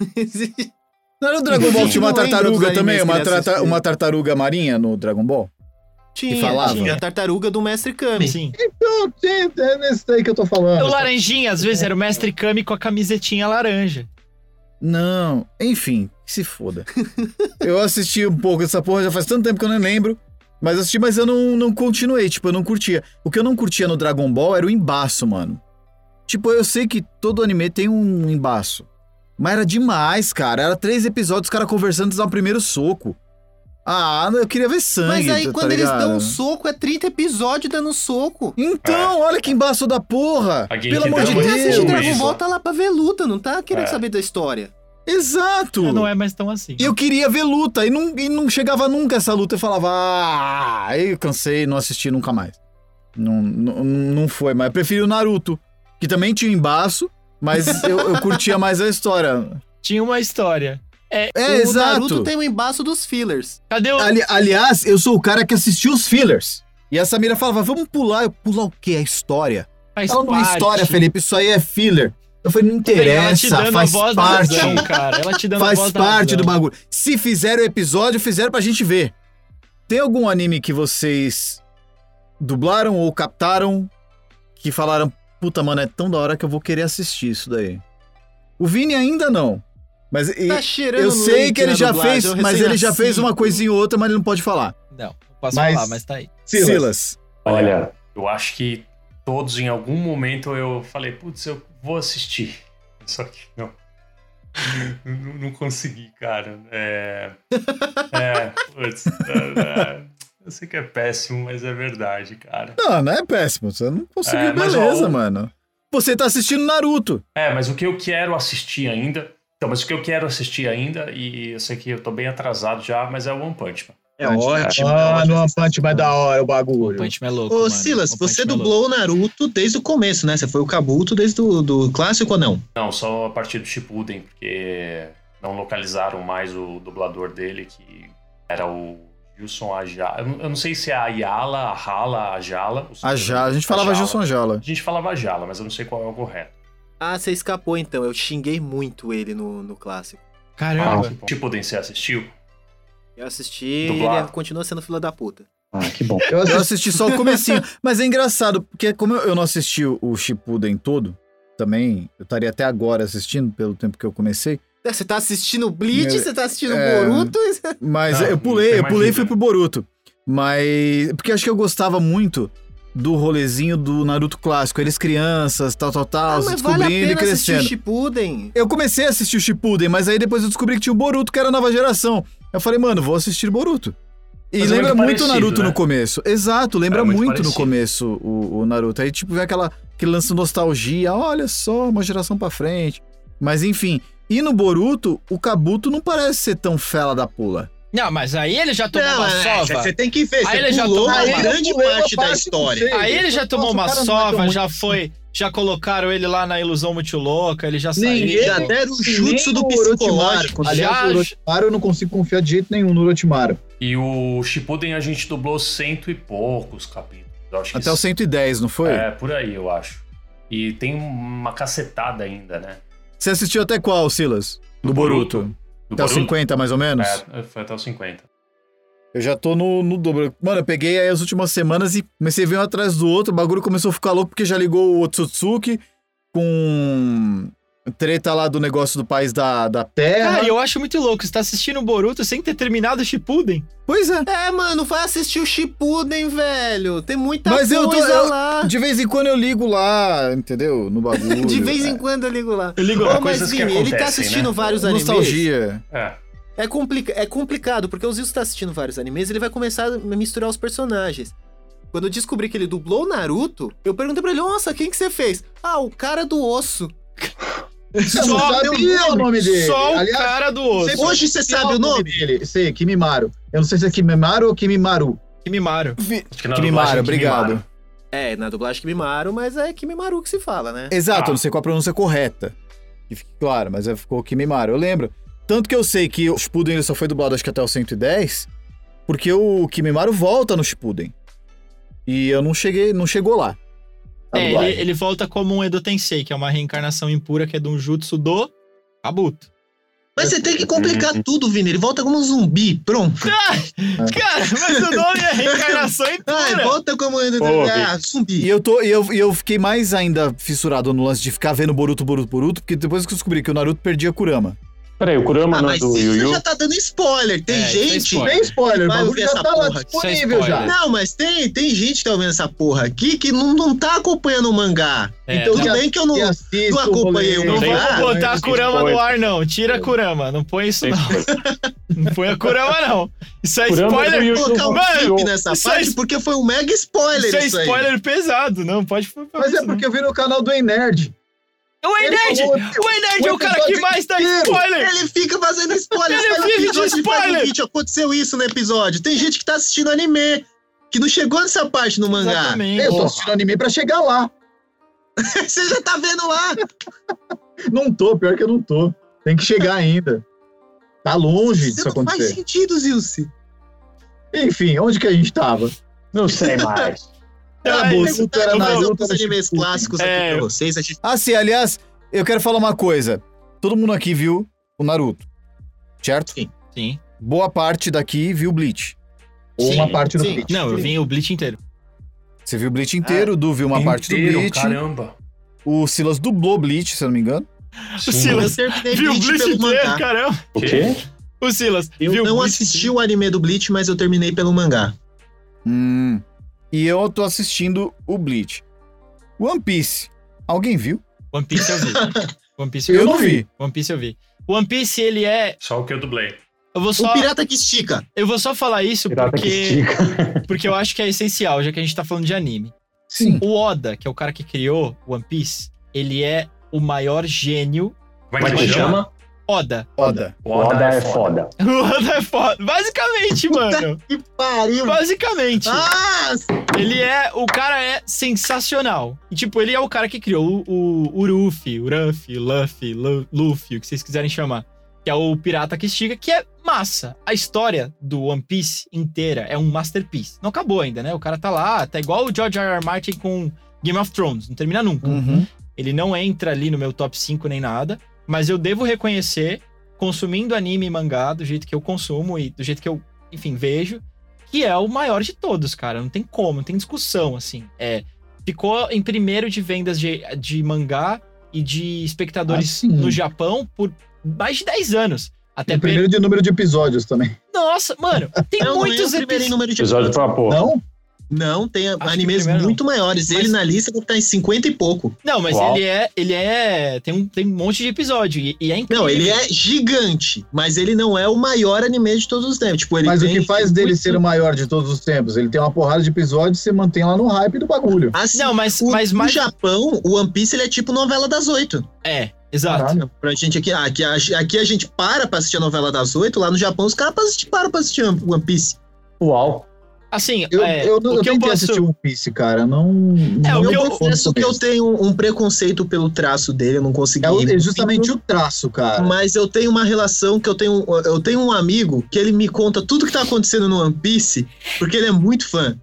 Não era o Dragon Ball que tinha uma tartaruga também? que Uma, uma tartaruga marinha no Dragon Ball? tinha, falava? tinha a tartaruga do Mestre Kami. Sim. Então, é nesse daí que eu tô falando. O laranjinha, às vezes, era o Mestre Kami com a camisetinha laranja. Não, enfim, se foda. eu assisti um pouco dessa porra, já faz tanto tempo que eu não lembro. Mas assisti, mas eu não, não continuei, tipo, eu não curtia. O que eu não curtia no Dragon Ball era o embaço, mano. Tipo, eu sei que todo anime tem um embaço. Mas era demais, cara. Era três episódios, os caras conversando antes o primeiro soco. Ah, eu queria ver sangue. Mas aí tá quando eles dão um soco, é 30 episódios dando soco. Então, olha que embaço da porra! Pelo amor de Genkidama Quem assiste Deus. Dragon. Ball tá lá pra ver luta, não tá querendo É. saber da história. Exato! Não é mais tão assim. E eu queria ver luta, e não, e não chegava nunca essa luta. Eu falava, ah, aí eu cansei, não assisti nunca mais. Não, não, não foi, mas eu preferi o Naruto, que também tinha um embaço, mas eu, eu curtia mais a história. Tinha uma história. É, o exato. Naruto tem o embaço dos fillers. Cadê o. Ali- aliás, eu sou o cara que assistiu os fillers. E a Samira falava, vamos pular. Eu, pular o quê? A história? Faz Fala uma parte. história, Felipe, isso aí é filler. Eu falei, não Ela te interessa, dando a faz parte. razão, cara. Ela te dando a Faz parte do bagulho. Se fizeram o episódio, fizeram pra gente ver. Tem algum anime que vocês dublaram ou captaram que falaram, puta, mano, é tão da hora que eu vou querer assistir isso daí? O Vini ainda não. Mas e- Tá cheirando eu sei que ele já dublagem, fez, mas ele já fez uma coisinha ou outra, mas ele não pode falar. Não, não posso Mas- falar, mas tá aí. Silas. Silas. Olha, eu acho que todos em algum momento eu falei, putz, eu vou assistir. Só que não. não, não consegui, cara. É. É, putz. é, é, eu sei que é péssimo, mas é verdade, cara. Não, não é péssimo. Você não conseguiu, É, beleza, ó, mano. Você tá assistindo Naruto. É, mas o que eu quero assistir ainda. Então, mas o que eu quero assistir ainda, e eu sei que eu tô bem atrasado já, mas é o One Punch Man. É ótimo. é Ah, no One Punch mais da hora o O bagulho. Punch Man é louco, Ô, mano. Silas, One você Man é dublou o Naruto desde o começo, né? Você foi o Kabuto desde o do clássico ou não? Não, só a partir do Shippuden, porque não localizaram mais o dublador dele, que era o Gilson Ajala. Eu não- eu não sei se é a Ayala, a Hala, a Jala. A Jala. A gente falava Jala. Gilson Jala. A gente falava Jala, mas eu não sei qual é o correto. Ah, você escapou então. Eu xinguei muito ele no, no clássico. Caramba. Ah, Shippuden, você assistiu? Eu assisti Dublado. ele continua sendo fila da puta. Ah, que bom. Eu Eu assisti assisti só o comecinho. Mas é engraçado, porque como eu não assisti o Shippuden todo, também, eu estaria até agora assistindo, pelo tempo que eu comecei. É, Você tá assistindo Bleach, você tá assistindo é. Boruto. Mas Ah, eu não pulei, eu pulei e fui pro Boruto. Mas. Porque acho que eu gostava muito do rolezinho do Naruto clássico. Eles crianças, tal, tal, tal, Ah, se mas vale a descobrindo e o crescendo. Shippuden. Eu comecei a assistir o Shippuden, mas aí depois eu descobri que tinha o Boruto, que era a nova geração. Eu falei, mano, vou assistir Boruto. E Mas é lembra muito muito o parecido, Naruto né? no começo. Exato, lembra É muito muito, no começo o, o Naruto. Aí, tipo, vem aquela, aquele lance de nostalgia. Olha só, uma geração pra frente. Mas enfim. E no Boruto, o Kabuto não parece ser tão fela da pula. Não, mas aí ele já tomou uma é, sova. Você tem que ver. Aí Você ele já tomou uma grande parte da história. Aí ele já tomou Nossa, uma não sova, já assim. foi. Já colocaram ele lá na ilusão muito louca, ele já Ninguém, saiu. já deram o jutsu do psicológico. Aliás, Já- o Orochimaru eu não consigo confiar de jeito nenhum no Orochimaru. E o Shippuden a gente dublou cento e poucos capítulos. Até o 110, não foi? É, por aí, eu acho. E tem uma cacetada ainda, né? Você assistiu até qual, Silas? Do, Do Boruto. Boruto. Até o Boruto? 50, mais ou menos? É, foi até os 50. Eu já tô no, no dobro. Mano, eu peguei aí as últimas semanas e comecei a ver um atrás do outro. O bagulho começou a ficar louco porque já ligou o Otsutsuki com treta lá do negócio do país da, da terra. Cara, eu acho muito louco. Você tá assistindo o Boruto sem ter terminado o Shippuden. Pois é. É, mano, vai assistir o Shippuden, velho. Tem muita Mas eu tô- coisa eu- lá. De vez em quando eu ligo lá, entendeu? No bagulho. De vez em É. quando eu ligo lá. Eu ligo lá. mas coisas que Vini, ele tá assistindo né? vários animes. Nostalgia. É. É, complica é complicado, porque o Zilson tá assistindo vários animes, ele vai começar a misturar os personagens. Quando eu descobri que ele dublou o Naruto, eu perguntei pra ele, nossa, quem que você fez? Ah, o cara do osso. Só não sabia o nome dele. Só o Aliás, cara do osso. Hoje você sabe o nome? dele? Sei, Kimimaru. Eu não sei se é Kimimaru ou Kimimaru. Que na Kimimaro, é obrigado. Kimimaro. É, na dublagem Kimimaru, mas é Kimimaru que se fala, né? Exato, Ah. eu não sei qual a pronúncia correta. Que fique claro, mas é- ficou Kimimaro. Eu lembro. Tanto que eu sei que o Shippuden ele só foi dublado acho que até o 110, porque o Kimimaro volta no Shippuden. E eu não cheguei, não chegou lá. É, ele, ele volta como um Edo Tensei, que é uma reencarnação impura que é de um jutsu do Kabuto. Mas você tem que complicar tudo, Vini. Ele volta como um zumbi. Pronto. Cara, mas o nome é reencarnação Ah, ele impura. volta como um Pô, ah, E zumbi. eu, tô, e, eu, e eu fiquei mais ainda fissurado no lance de ficar vendo Boruto, Boruto, Boruto, porque depois que eu descobri que o Naruto perdia Kurama. Peraí, o Kurama Ah, não é mas do isso Yu Yu? já tá dando spoiler. Tem É, é gente. spoiler. Tem spoiler, o bagulho ouvir já essa tá lá porra. disponível é já. Não, mas tem, tem gente que tá ouvindo essa porra aqui que não, não tá acompanhando o mangá. É, então, tudo bem que eu não. Não o acompanhei o rolê. Não vamos lá, botar a Kurama no ar, não. Tira a Kurama. Não põe isso, não. Não põe a Kurama, não. Isso é Kurama spoiler. Yu. colocar um clipe nessa isso parte é- porque foi um mega spoiler Isso é isso aí. spoiler pesado. Não pode Mas é porque eu vi no canal do Enerd. O falou- O Enerd é o cara que mais dá spoiler! Ele fica fazendo spoiler. Ele faz vive de faz spoiler. vídeo, Aconteceu isso no episódio. Tem gente que tá assistindo anime, que não chegou nessa parte no mangá. Exatamente. Eu tô assistindo anime pra chegar lá. Você já tá vendo lá. Não tô, pior que eu não tô. Tem que chegar ainda. Tá longe Isso disso não faz acontecer. sentido, Zilce. Enfim, onde que a gente tava? Não sei mais. Então, Ah, é isso. era Naruto, era animes clássicos É. aqui pra vocês. A gente Ah, sim, aliás, eu quero falar uma coisa. Todo mundo aqui viu o Naruto, certo? Sim. Sim. Boa parte daqui viu Bleach. Ou Sim, uma parte do sim. Bleach. Não, eu vi o Bleach inteiro. Você viu o Bleach inteiro, o Du viu uma parte do Inteiro, Bleach. Caramba. O Silas dublou Bleach, se eu não me engano. O Eu Silas viu o Bleach Bleach pelo inteiro, mangá. caramba. O quê? O Silas Eu viu o não Bleach assisti o anime do Bleach, mas eu terminei pelo mangá. Hum. E eu tô assistindo o Bleach. One Piece. Alguém viu? One Piece eu vi. One Piece Eu não vi. One Piece eu vi. One Piece, ele é. Só o que eu dublei. Eu vou só, O pirata que estica. eu vou só falar isso Pirata que porque, estica. porque eu acho que é essencial, já que a gente tá falando de anime. Sim. O Oda, que é o cara que criou One Piece, ele é o maior gênio. Como é que chama? Oda. Oda. O Oda é foda. O Oda é foda. Basicamente, mano. Que pariu. Basicamente. Ah, Ele é. O cara é sensacional. E, tipo, ele é o cara que criou o, o, o Ruffy, Luffy, Lu- Luffy, o que vocês quiserem chamar. Que é o pirata que estica, que é massa. A história do One Piece inteira é um masterpiece. Não acabou ainda, né? O cara tá lá, tá igual o George R. R. Martin com Game of Thrones, não termina nunca. Uhum. Ele não entra ali no meu top 5 nem nada, mas eu devo reconhecer, consumindo anime e mangá do jeito que eu consumo e do jeito que eu, enfim, vejo, que é o maior de todos, cara. Não tem como, não tem discussão, assim. É, ficou em primeiro de vendas de, de mangá e de espectadores Ah, no Japão por mais de 10 anos. Até o primeiro de número de episódios também. Nossa, mano, tem não, não é muitos o primeiro em episódios. número de Episódio foi uma porra. Não? Não, tem que animes primeiro não. muito maiores. Mas- Ele na lista deve estar em 50 e pouco. Não, mas Uau. ele é. Ele é. Tem um, tem um monte de episódio. E, e é incrível. Não, ele é gigante, mas ele não é o maior anime de todos os tempos. Tipo, ele Mas o que faz dele muito- ser o maior de todos os tempos? Ele tem uma porrada de episódios e você mantém lá no hype do bagulho. Assim, Não, mas, o, mas no mais. Japão, o One Piece ele é tipo novela das oito. É, exato. Caralho. Pra gente aqui, ah, aqui, a- aqui a gente para pra assistir a novela das oito, lá no Japão os caras param pra assistir One Piece. Uau. Assim, Eu, é, eu, o eu que eu tentei posso... assistir One Piece, cara. Não. É, não o que eu eu- confesso que eu tenho um preconceito pelo traço dele, eu não consegui. É, é justamente o traço, cara. Mas eu tenho uma relação que eu tenho. Eu tenho um amigo que ele me conta tudo que tá acontecendo no One Piece, porque ele é muito fã.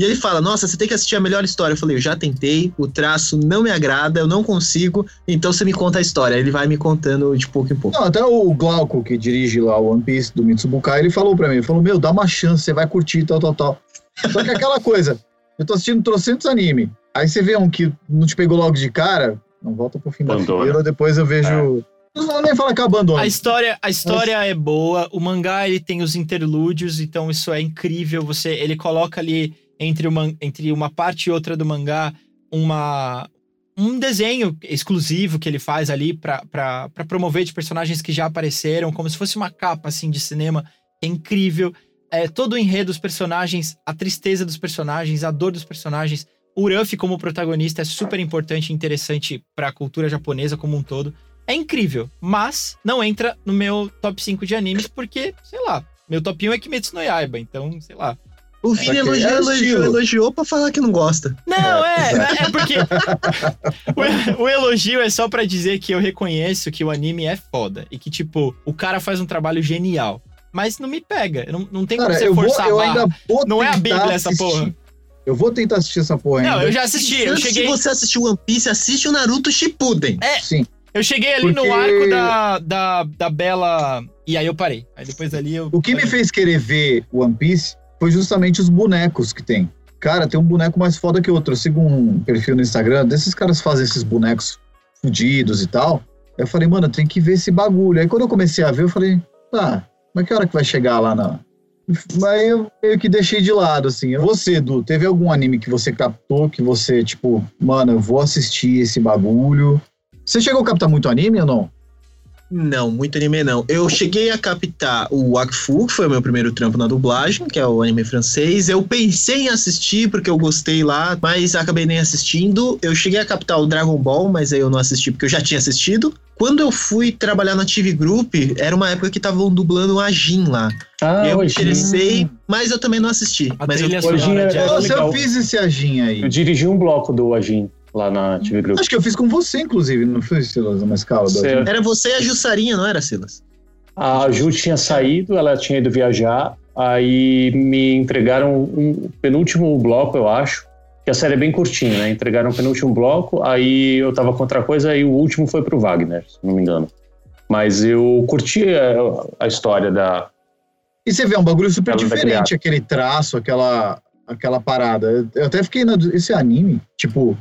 E ele fala: Nossa, você tem que assistir a melhor história. Eu falei: Eu já tentei, o traço não me agrada, eu não consigo, então você me conta a história. Ele vai me contando de pouco em pouco. Não, até o Glauco, que dirige lá o One Piece do Mitsubukai, ele falou pra mim, ele falou, meu, dá uma chance, você vai curtir, tal, tal, tal. Só que aquela coisa, eu tô assistindo trocentos anime, aí você vê um que não te pegou logo de cara, não volta pro fim da Abandona. fileira, depois eu vejo... Não vou nem falar que abandona. A história, a história é boa, o mangá ele tem os interlúdios, então isso é incrível. Você, ele coloca ali entre uma, entre uma parte e outra do mangá uma um desenho exclusivo que ele faz ali pra promover de personagens que já apareceram, como se fosse uma capa assim de cinema. É incrível. É, todo o enredo dos personagens, a tristeza dos personagens, a dor dos personagens. O Ruffy como protagonista é super importante e interessante pra cultura japonesa como um todo. É incrível, mas não entra no meu top 5 de animes porque, sei lá, meu top 1 é Kimetsu no Yaiba, então, sei lá. O Vini elogiou, é elogiou, elogiou pra falar que não gosta. Não, é, é porque o, o elogio é só pra dizer que eu reconheço que o anime é foda e que, tipo, o cara faz um trabalho genial. Mas não me pega, não, não tem como Cara, você eu, vou, forçar eu a barra. vou Não é a Bíblia essa assistir. porra. Eu vou tentar assistir essa porra ainda. Não, eu já assisti, eu cheguei, de você assistir One Piece, assiste o Naruto Shippuden. Sim. eu cheguei ali Porque- no arco da, da, da Bela e aí eu parei. Aí depois ali eu... O que me fez querer ver One Piece foi justamente os bonecos que tem. Cara, tem um boneco mais foda que outro. Eu sigo um perfil no Instagram, desses caras fazem esses bonecos fudidos e tal. Eu falei, mano, tem que ver esse bagulho. Aí quando eu comecei a ver, eu falei, tá, mas que hora que vai chegar lá na. Aí eu meio que deixei de lado, assim. Você, Edu, teve algum anime que você captou, que você, tipo, mano, eu vou assistir esse bagulho? Você chegou a captar muito anime ou não? Não, muito anime não. Eu cheguei a captar o Wakfu, que foi o meu primeiro trampo na dublagem, que é o anime francês. Eu pensei em assistir porque eu gostei lá, mas acabei nem assistindo. Eu cheguei a captar o Dragon Ball, mas aí eu não assisti porque eu já tinha assistido. Quando eu fui trabalhar na TV Group, era uma época que estavam dublando a Jin lá. Ah, eu me interessei, mas eu também não assisti. A mas eu Hoje sonora é- é- Nossa, legal. eu fiz esse agin aí. Eu dirigi um bloco do Agin lá na TV Group. Acho que eu fiz com você, inclusive, não foi, Silas, uma escala Você-? Era você e a Jussarinha, não era, Silas? A Ju tinha saído, ela tinha ido viajar, aí me entregaram um penúltimo bloco, eu acho, que a série é bem curtinha, né? Entregaram o penúltimo bloco, aí eu tava com outra coisa, e o último foi pro Wagner, se não me engano. Mas eu curti a, a história da, E você vê, é um bagulho super diferente, aquele traço, aquela, aquela parada. Eu- Eu até fiquei na. Esse anime, tipo.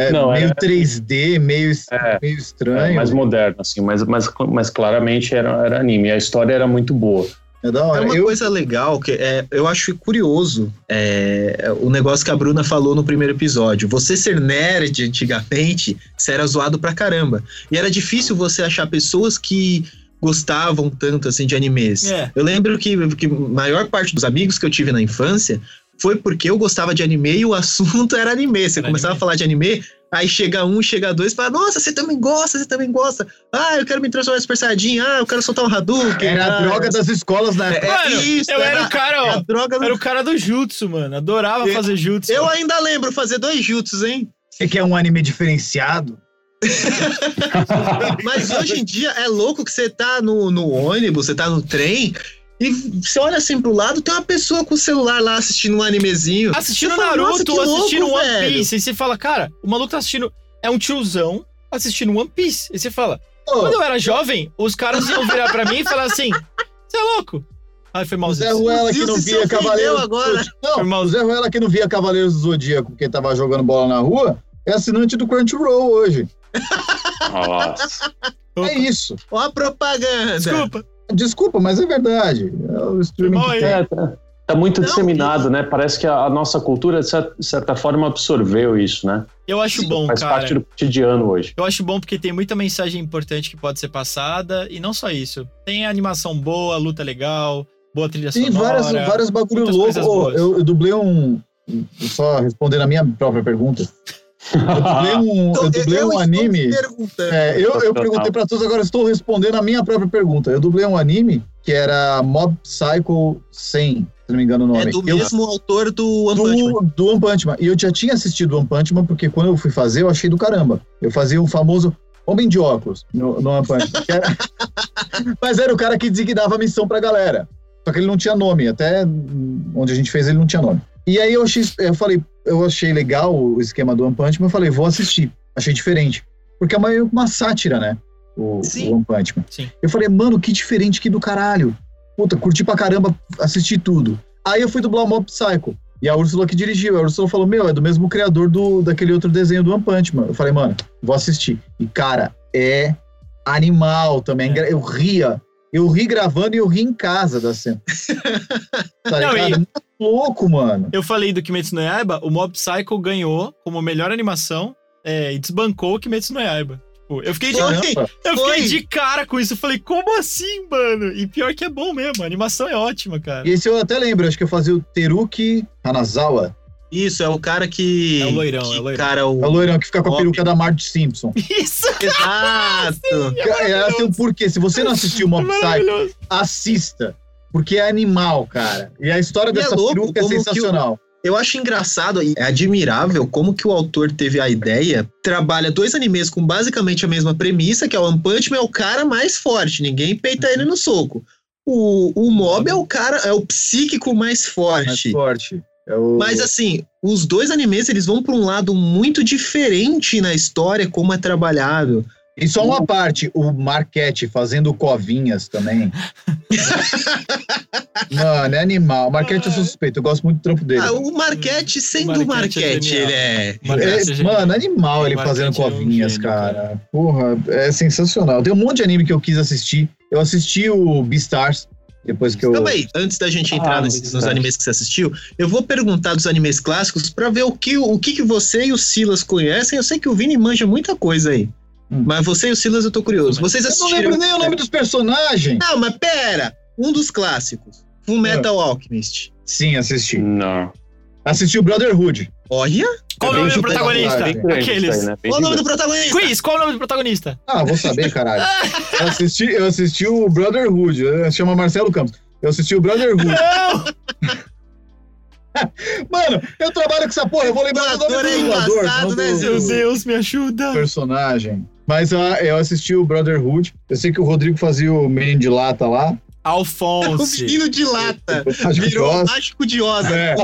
É Não, meio era- 3D, meio, É, meio É, estranho. mais moderno, assim, mas, mas, mas claramente era, era anime. A história era muito boa. É da É hora. uma Eu, coisa legal que é, eu acho curioso é, o negócio que a Bruna falou no primeiro episódio. Você ser nerd antigamente, você era zoado pra caramba. E era difícil você achar pessoas que gostavam tanto assim de animes. É. Eu lembro que, que a maior parte dos amigos que eu tive na infância foi porque eu gostava de anime e o assunto era anime. Você Era começava anime. a falar de anime, aí chega um, chega dois e fala: Nossa, você também gosta, você também gosta. Ah, eu quero me transformar em Super Saiyajin. Ah, eu quero soltar um Hadouken. era a ah, droga das escolas na é, época. Mano, isso, eu era era- o cara, a ó. droga do- Era o cara do jutsu, mano. Adorava Eu- fazer jutsu. Eu ainda lembro fazer dois jutsus, hein? Você quer um anime diferenciado? Mas hoje em dia é louco que você tá no, no ônibus, você tá no trem, e você olha assim pro lado, tem uma pessoa com o celular lá assistindo um animezinho. Assistindo fala, "Nossa, Naruto, louco, assistindo One velho." Piece. E você fala, cara, o maluco tá assistindo. É um tiozão assistindo One Piece. E você fala, quando eu era jovem, os caras iam virar pra mim e falar assim: Você é louco? Ai, foi o malzinho. Zé Ruela que não via Cavaleiros do agora. Não, Irmão. o Zé Ruela que não via Cavaleiros do Zodíaco porque tava jogando bola na rua, é assinante do Crunchyroll hoje. Nossa. É isso. Ó a propaganda. Desculpa. Desculpa, mas é verdade. É o streaming que tem. É, tá, tá muito Não, disseminado, né? Parece que a, a nossa cultura, de cer- de certa forma, absorveu isso, né? Eu acho bom, Faz cara. parte do cotidiano hoje. Eu acho bom porque tem muita mensagem importante que pode ser passada. E não só isso. Tem animação boa, luta legal, boa trilha Tem sonora. várias, vários bagulho louco. boas. eu, eu dublei um. Só respondendo a minha própria pergunta. Eu dublei um, Então, eu dublei eu um estou anime. É, eu, perguntei pra todos, agora estou respondendo a minha própria pergunta. Eu dublei um anime que era Mob Psycho 100, se não me engano o nome. É do Eu- mesmo autor do One Punch Man. do, do One Punch Man. E eu já tinha assistido One Punch Man, porque quando eu fui fazer, eu achei do caramba. Eu fazia o famoso Homem de Óculos no, no One Punch Man. era- Mas era o cara que designava a missão pra galera. Só que ele não tinha nome. Até onde a gente fez, ele não tinha nome. E aí eu, achei, eu falei, eu achei legal o esquema do One Punch Man. Eu falei, vou assistir. Achei diferente. Porque é meio uma sátira, né? O, Sim. o One Punch Man. Sim. Eu falei, mano, que diferente que do caralho. Puta, curti pra caramba, assisti tudo. Aí eu fui dublar o Mob Psycho. E a Úrsula que dirigiu. A Úrsula falou, meu, é do mesmo criador do, daquele outro desenho do One Punch Man. Eu falei, mano, vou assistir. E, cara, é animal também. É. Eu ria. Eu ri gravando e eu ri em casa da cena. tá Não, ligado? e- É muito louco, mano. Eu falei do Kimetsu no Yaiba, o Mob Psycho ganhou como melhor animação é, e desbancou o Kimetsu no Yaiba. Tipo, eu fiquei de, eu fiquei de cara com isso. Eu falei, como assim, mano? E pior que é bom mesmo, a animação é ótima, cara. E esse eu até lembro, acho que eu fazia o Teruki Hanazawa. Isso, é o cara que. É o loirão, que é o loirão. Cara, o. É o loirão que fica com a peruca da Marge Simpson. Isso, Exato! É, é assim, por quê? Se você não assistiu o Mob Psycho, assista. Porque é animal, cara. E a história E é dessa louco peruca é sensacional. Eu acho engraçado e é admirável como que o autor teve a ideia. Trabalha dois animes com basicamente a mesma premissa, que é o One Punch Man é o cara mais forte, ninguém peita ele no soco. O, o Mob é o cara, é o psíquico mais Mais forte. É o... Mas assim, os dois animes eles vão para um lado muito diferente na história, como é trabalhado. E só uma parte, o Marquete fazendo covinhas também. Mano, é animal. O Marquete eu sou suspeito, eu gosto muito do trampo dele. Ah, o Marquete sendo Marquete o é Marquete, ele é. O Marquete é É, genial. mano, animal ele fazendo é um covinhas, gênio, cara. Porra, é sensacional. Tem um monte de anime que eu quis assistir. Eu assisti o Beastars, depois que eu. Calma aí, antes da gente entrar Ah, nesses- nos animes que você assistiu, eu vou perguntar dos animes clássicos pra ver o que, o que, que você e o Silas conhecem. Eu sei que o Vini manja muita coisa aí. Hum. Mas você e o Silas eu tô curioso. Vocês Eu não assistiram. lembro nem o nome dos personagens. Não, mas pera! Um dos clássicos. Full Metal. Alchemist. Sim, assisti. Não. Assisti o Brotherhood. Olha! Qual o É nome bem do protagonista? grande Aqueles. isso aí, né? Qual o nome do protagonista? Quiz, qual o nome do protagonista? Ah, vou saber, caralho. Eu assisti, eu assisti o Brotherhood. eh, Chama Marcelo Campos. Eu assisti o Brotherhood. Não! Mano, eu trabalho com essa porra. Eu vou lembrar do nome é do né? Meu Deus, me ajuda. personagem. Mas ah, eu assisti o Brotherhood. Eu sei que o Rodrigo fazia o menino de lata lá. O Alphonse. menino de lata. Virou mágico de Oz. É.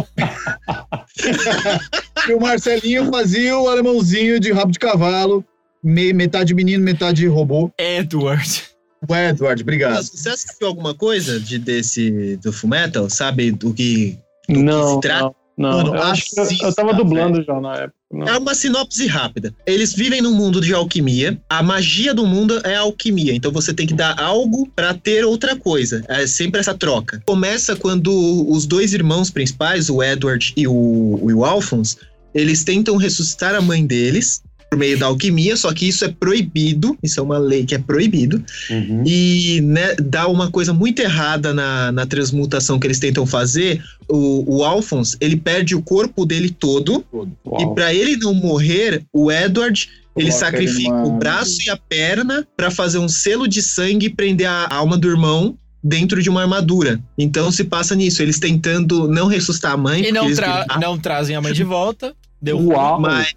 e o Marcelinho fazia o alemãozinho de rabo de cavalo, me- metade menino, metade robô. Edward. O Edward, obrigado. Você assistiu alguma coisa de, desse do Fullmetal? Sabe do que. Do Não, que se trata? não, não. Mano, eu, acho que eu, eu tava dublando já na época. Não. É uma sinopse rápida. Eles vivem num mundo de alquimia. A magia do mundo é a alquimia. Então você tem que dar algo pra ter outra coisa. É sempre essa troca. Começa quando os dois irmãos principais, o Edward e o, o Alphonse, eles tentam ressuscitar a mãe deles por meio da alquimia, só que isso é proibido. Isso é uma lei que é proibido. Uhum. E né, dá uma coisa muito errada na, na transmutação que eles tentam fazer. O, o Alphonse, ele perde o corpo dele todo. Uau. E pra ele não morrer, o Edward ele Coloca ele sacrifica numa- o braço e a perna pra fazer um selo de sangue e prender a alma do irmão dentro de uma armadura. Então se passa nisso, eles tentando não ressuscitar a mãe, E não, eles tra- viram- não trazem a mãe de volta. Deu Uau. mas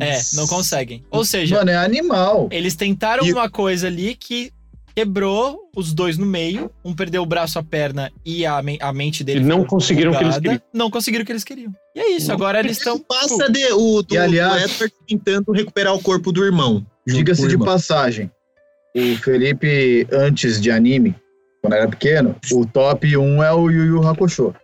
É, não conseguem. Ou seja, Mano, é animal. eles tentaram E- uma coisa ali que quebrou os dois no meio. Um perdeu o braço, a perna e a, men- a mente dele. E não conseguiram o que eles queriam. Não conseguiram o que eles queriam. E é isso, agora eles estão. passa de, o do, E, aliás- do Edward tentando recuperar o corpo do irmão. Diga-se de passagem. O Felipe, antes de anime, quando era pequeno, o top 1 é o Yu Yu Hakusho.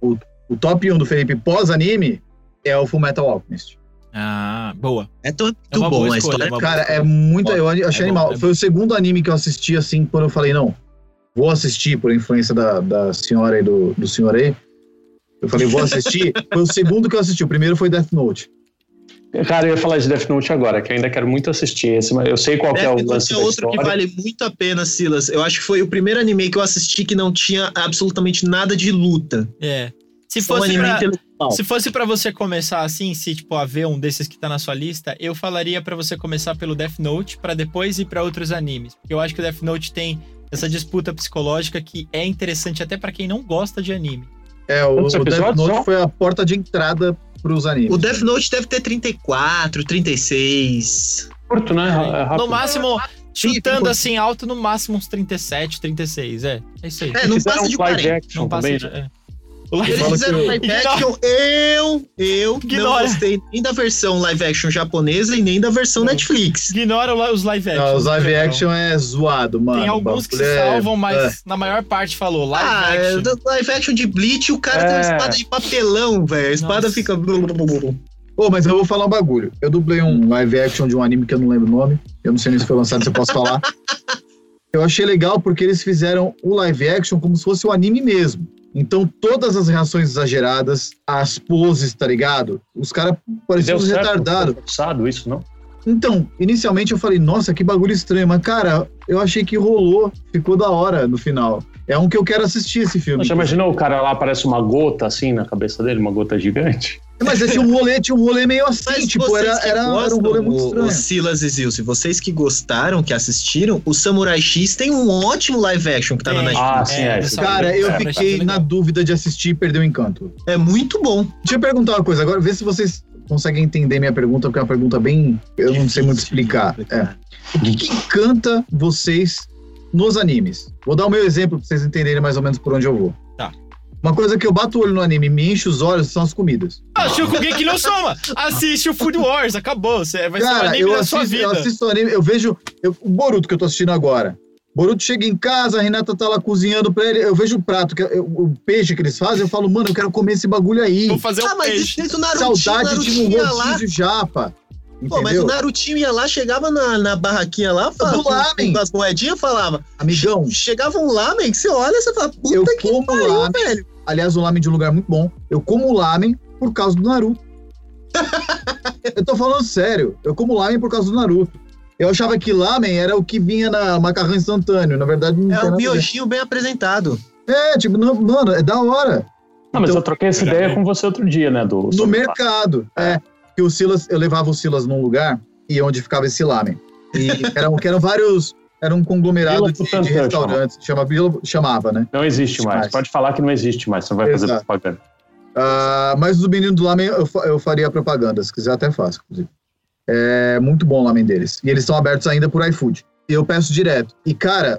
O, o top 1 do Felipe pós-anime é o Fullmetal Alchemist. Ah, boa. É tão- muito É bom boa a história. é uma Cara, é muito. Eu achei É bom, animal. é Foi o segundo anime que eu assisti, assim, quando eu falei, não, vou assistir por influência da, da senhora e do, do senhor aí. Eu falei, vou assistir. foi o segundo que eu assisti. O primeiro foi Death Note. Cara, eu ia falar de Death Note agora, que eu ainda quero muito assistir esse, mas eu sei qual que é o Death lance é da outro que vale muito a pena, Silas. Eu acho que foi o primeiro anime que eu assisti que não tinha absolutamente nada de luta. É. Se Só um fosse, anime pra, se fosse pra você começar assim, se tipo a ver um desses que tá na sua lista, eu falaria pra você começar pelo Death Note pra depois ir pra outros animes, porque eu acho que o Death Note tem essa disputa psicológica que é interessante até pra quem não gosta de anime. É, o, o Death Note foi a porta de entrada pros animes. O Death Note deve ter 34, 36. curto, né? É. No máximo, Sim, chutando assim alto, no máximo uns 37, 36, é. É isso aí. É, não passa de um live 40. action não passa também, de, né? é. Eles fizeram eu- live action, eu, eu não Ignora. gostei nem da versão live action japonesa e nem da versão Não. Netflix. Ignora os live action. Não, os live Não. action é zoado, mano. Tem alguns que se é- salvam, mas é. na maior parte falou live Ah, é, action. do live action de Bleach, o cara tem uma É. espada de papelão, velho. A espada Nossa. fica. Pô, mas eu vou falar um bagulho. Eu dublei um live action de um anime que eu não lembro o nome. Eu não sei nem se foi lançado, se eu posso falar. Eu achei legal porque eles fizeram o live action como se fosse o anime mesmo. Então, todas as reações exageradas, as poses, tá ligado? Os caras pareciam retardados. Forçado isso, não? Então, inicialmente eu falei, nossa, que bagulho estranho. Mas, cara, eu achei que rolou. Ficou da hora no final. É um que eu quero assistir esse filme. Você imaginou o cara lá parece uma gota assim na cabeça dele, uma gota gigante? Mas esse um rolê tinha um rolê meio assim, Mas tipo, era, era, era um rolê muito o- estranho. O Silas e Zilce, vocês que gostaram, que assistiram, o Samurai X tem um ótimo live action que tá na Tem. Netflix. Ah, sim, é. Samurai Cara, eu É, fiquei legal. na dúvida de assistir e perder o encanto. É muito bom. Deixa eu perguntar uma coisa agora, vê se vocês conseguem entender minha pergunta, porque é uma pergunta bem. Eu não sei muito explicar. É. O que, que encanta vocês nos animes? Vou dar o meu exemplo pra vocês entenderem mais ou menos por onde eu vou. Uma coisa que eu bato o olho no anime e me enche os olhos são as comidas. Ah, Shokugeki no Soma! Assiste o Food Wars, acabou. Você vai ser o Cara, anime eu da sua assisto, eu vida. assisto anime, eu vejo eu- o Boruto que eu tô assistindo agora. Boruto chega em casa, a Renata tá lá cozinhando pra ele, eu vejo o prato, que é- o peixe que eles fazem, eu falo, mano, eu quero comer esse bagulho aí. Vou fazer Ah, o mas peixe. isso Narutinho, Saudade de Narutinho um ia lá. rodízio japa. Pô, mas o? Narutinho ia lá, chegava na, na barraquinha lá, falava, Do lamen. com as moedinhas, falava. Amigão, Chegava um lamen que você olha e você fala, puta eu que pariu, velho. Aliás, o lamen de um lugar muito bom. Eu como lamen por causa do Naruto. eu tô falando sério. Eu como lamen por causa do Naruto. Eu achava que lamen era o que vinha na macarrão instantâneo. Na verdade, não É um miojinho bem apresentado. É, tipo, não, mano, é da hora. Não, mas Então- eu troquei essa ideia com você outro dia, né? Do, No mercado. É. Que o Silas, eu levava o Silas num lugar e onde ficava esse lamen. E eram, que eram vários. Era um conglomerado de, de restaurantes. Chama, Vila- chamava, né? Não existe mais. Mais. Pode falar que não existe mais, você não vai fazer Exato. propaganda. Ah, mas o menino do lamen eu, eu faria propaganda, se quiser até faço, inclusive. É muito bom o lamen deles. E eles estão abertos ainda por iFood. E eu peço direto. E, cara,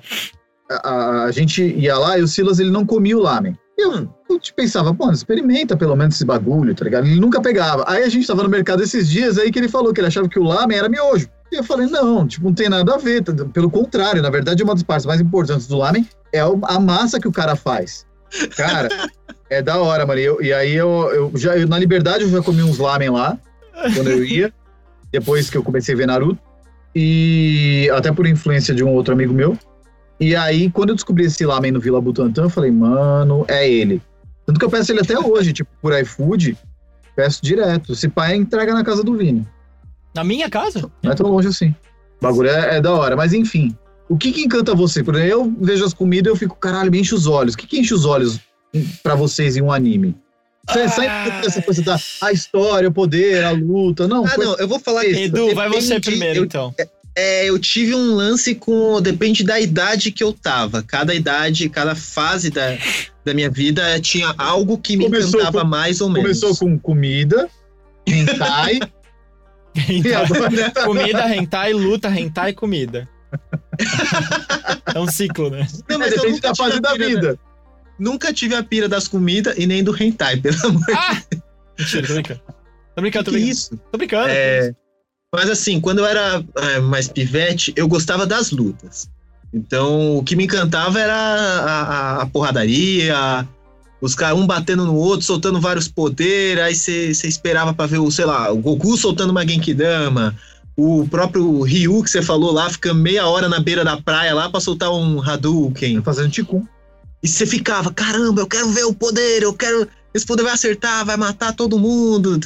a, a- a gente ia lá e o Silas ele não comia o lamen. Eu, eu te pensava, pô, experimenta pelo menos esse bagulho, tá ligado? Ele nunca pegava. Aí a gente tava no mercado esses dias aí que ele falou que ele achava que o lamen era miojo. E eu falei, não, tipo, não tem nada a ver. tá- Pelo contrário, na verdade, uma das partes mais importantes do lamen é a massa que o cara faz. Cara, é da hora, mano. E, eu- e aí eu, eu já, eu, na liberdade, eu já comi uns lamen lá, quando eu ia, depois que eu comecei a ver Naruto. E até por influência de um outro amigo meu. E aí, quando eu descobri esse lamen no Vila Butantã, eu falei, mano, é ele. Tanto que eu peço ele até hoje, tipo, por iFood, peço direto. Se pai entrega na casa do Vini. Na minha casa? Não é tão longe assim. O bagulho é, é da hora. Mas enfim, o que que encanta você? Por exemplo, eu vejo as comidas e eu fico, caralho, me enche os olhos. O que que enche os olhos pra vocês em um anime? Sai, sai dessa coisa da a história, o poder, a luta. Não, Ah, coisa- não, eu vou falar que. Edu, vai você depende- primeiro, eu, então. É, eu tive um lance com. Depende da idade que eu tava. Cada idade, cada fase da, da minha vida tinha algo que me Começou encantava com- mais ou menos. começou com comida, hentai, agora... Comida, hentai, luta, hentai, comida. É um ciclo, né? Não, É, mas eu depende nunca da tive fase a da pira vida. Nunca tive a pira das comidas e nem do hentai, pelo amor Ah! Mentira, tô brincando. Tô brincando, tô que brincando. isso. Tô brincando. É, mas assim, quando eu era é, mais pivete, eu gostava das lutas. Então, o que me encantava era a, a- a porradaria, os caras um batendo no outro, soltando vários poderes, aí você esperava pra ver o, sei lá, o Goku soltando uma Genkidama, o próprio Ryu que você falou lá, fica meia hora na beira da praia lá pra soltar um Hadouken. Fazendo ticum. E você ficava, caramba, eu quero ver o poder, eu quero. Esse poder vai acertar, vai matar todo mundo.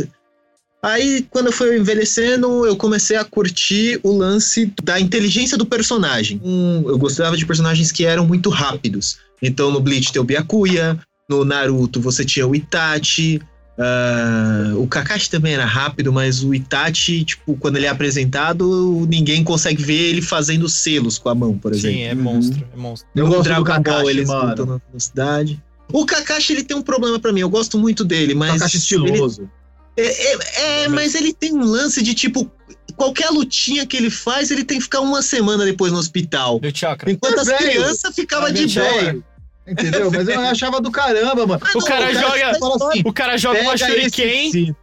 Aí, quando eu fui envelhecendo, eu comecei a curtir o lance da inteligência do personagem. Hum, eu gostava de personagens que eram muito rápidos. Então, no Bleach tem o Byakuya, no Naruto você tinha o Itachi. ah, o Kakashi também era rápido, mas o Itachi, tipo, quando ele é apresentado, ninguém consegue ver ele fazendo selos com a mão, por exemplo. Sim, é monstro, é monstro. Eu No gosto do Dragon Ball Kakashi, eles mano. lutam na, na cidade. O Kakashi ele tem um problema pra mim, eu gosto muito dele, mas. Kakashi ele- estiloso. é, é- é, mas ele tem um lance de tipo. Qualquer lutinha que ele faz, ele tem que ficar uma semana depois no hospital. Enquanto É as crianças ficavam É de velho. Entendeu? Mas eu achava do caramba, mano. O cara joga- fala assim, O cara joga uma shuriken.